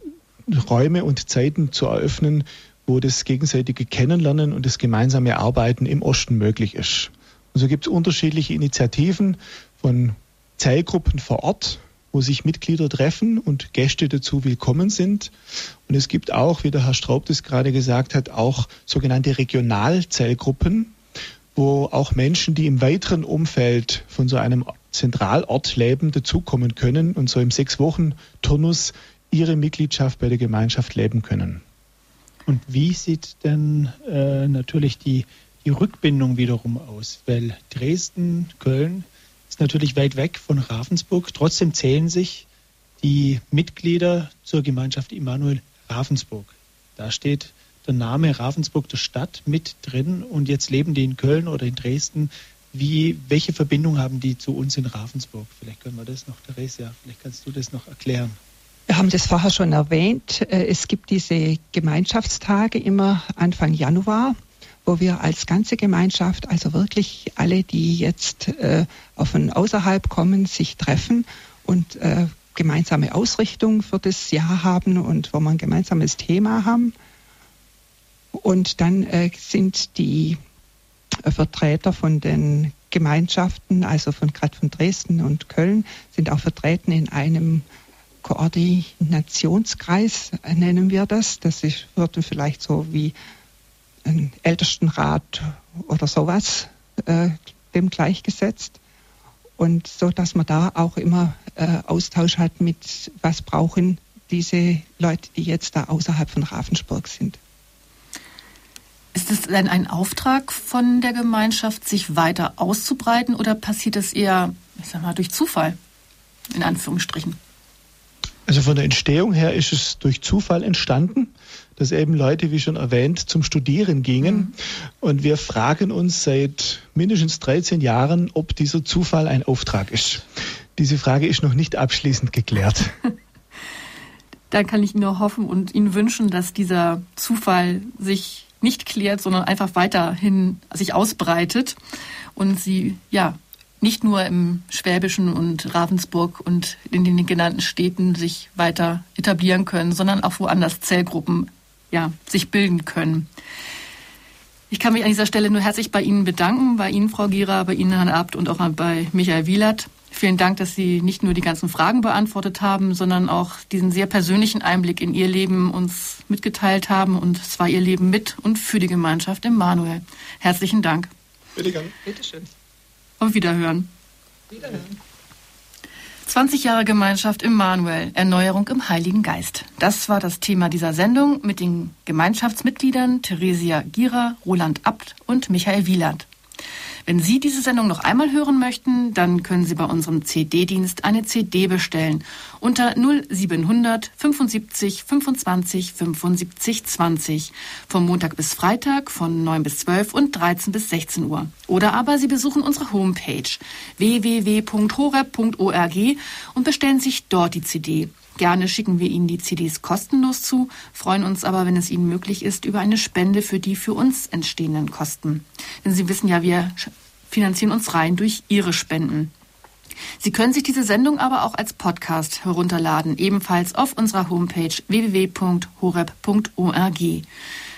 S2: Räume und Zeiten zu eröffnen, wo das gegenseitige Kennenlernen und das gemeinsame Arbeiten im Osten möglich ist. Und so gibt es unterschiedliche Initiativen von Zellgruppen vor Ort, wo sich Mitglieder treffen und Gäste dazu willkommen sind. Und es gibt auch, wie der Herr Straub das gerade gesagt hat, auch sogenannte Regionalzellgruppen, wo auch Menschen, die im weiteren Umfeld von so einem Zentralort leben, dazukommen können und so im sechs Wochen Turnus ihre Mitgliedschaft bei der Gemeinschaft leben können.
S3: Und wie sieht denn äh, natürlich die, die Rückbindung wiederum aus? Weil Dresden, Köln ist natürlich weit weg von Ravensburg. Trotzdem zählen sich die Mitglieder zur Gemeinschaft Immanuel Ravensburg. Da steht der Name Ravensburg der Stadt mit drin und jetzt leben die in Köln oder in Dresden. Wie, welche Verbindung haben die zu uns in Ravensburg? Vielleicht können wir das noch, Theresia, vielleicht kannst du das noch erklären.
S4: Wir haben das vorher schon erwähnt. Äh, es gibt diese Gemeinschaftstage immer Anfang Januar wo wir als ganze Gemeinschaft, also wirklich alle, die jetzt äh, von außerhalb kommen, sich treffen und äh, gemeinsame Ausrichtung für das Jahr haben und wo wir ein gemeinsames Thema haben. Und dann äh, sind die Vertreter von den Gemeinschaften, also von gerade von Dresden und Köln, sind auch vertreten in einem Koordinationskreis, nennen wir das. Das ist, wird vielleicht so wie einen Ältestenrat oder sowas äh, dem gleichgesetzt. Und so, dass man da auch immer äh, Austausch hat mit, was brauchen diese Leute, die jetzt da außerhalb von Ravensburg sind.
S1: Ist es denn ein Auftrag von der Gemeinschaft, sich weiter auszubreiten oder passiert es eher, ich sag mal, durch Zufall, in Anführungsstrichen?
S2: Also von der Entstehung her ist es durch Zufall entstanden, dass eben Leute, wie schon erwähnt, zum Studieren gingen. Mhm. Und wir fragen uns seit mindestens 13 Jahren, ob dieser Zufall ein Auftrag ist. Diese Frage ist noch nicht abschließend geklärt.
S1: Dann kann ich nur hoffen und Ihnen wünschen, dass dieser Zufall sich nicht klärt, sondern einfach weiterhin sich ausbreitet und Sie ja nicht nur im Schwäbischen und Ravensburg und in den genannten Städten sich weiter etablieren können, sondern auch woanders Zellgruppen ja, sich bilden können. Ich kann mich an dieser Stelle nur herzlich bei Ihnen bedanken, bei Ihnen, Frau Gera, bei Ihnen, Herrn Abt und auch bei Michael Wielert Vielen Dank, dass Sie nicht nur die ganzen Fragen beantwortet haben, sondern auch diesen sehr persönlichen Einblick in Ihr Leben uns mitgeteilt haben und zwar Ihr Leben mit und für die Gemeinschaft Immanuel. Herzlichen Dank.
S2: Bitte gern.
S1: Bitte schön. Auf Wiederhören. Wiederhören. 20 Jahre Gemeinschaft Immanuel, Erneuerung im Heiligen Geist. Das war das Thema dieser Sendung mit den Gemeinschaftsmitgliedern Theresia Gira, Roland Abt und Michael Wieland. Wenn Sie diese Sendung noch einmal hören möchten, dann können Sie bei unserem CD-Dienst eine CD bestellen unter 0700 75 25 75 20 vom Montag bis Freitag von 9 bis 12 und 13 bis 16 Uhr. Oder aber Sie besuchen unsere Homepage www.horeb.org und bestellen sich dort die CD. Gerne schicken wir Ihnen die CDs kostenlos zu, freuen uns aber, wenn es Ihnen möglich ist, über eine Spende für die für uns entstehenden Kosten. Denn Sie wissen ja, wir finanzieren uns rein durch Ihre Spenden. Sie können sich diese Sendung aber auch als Podcast herunterladen, ebenfalls auf unserer Homepage www.horeb.org.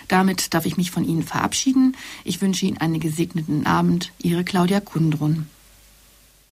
S1: Damit darf ich mich von Ihnen verabschieden. Ich wünsche Ihnen einen gesegneten Abend. Ihre Claudia Kundrun.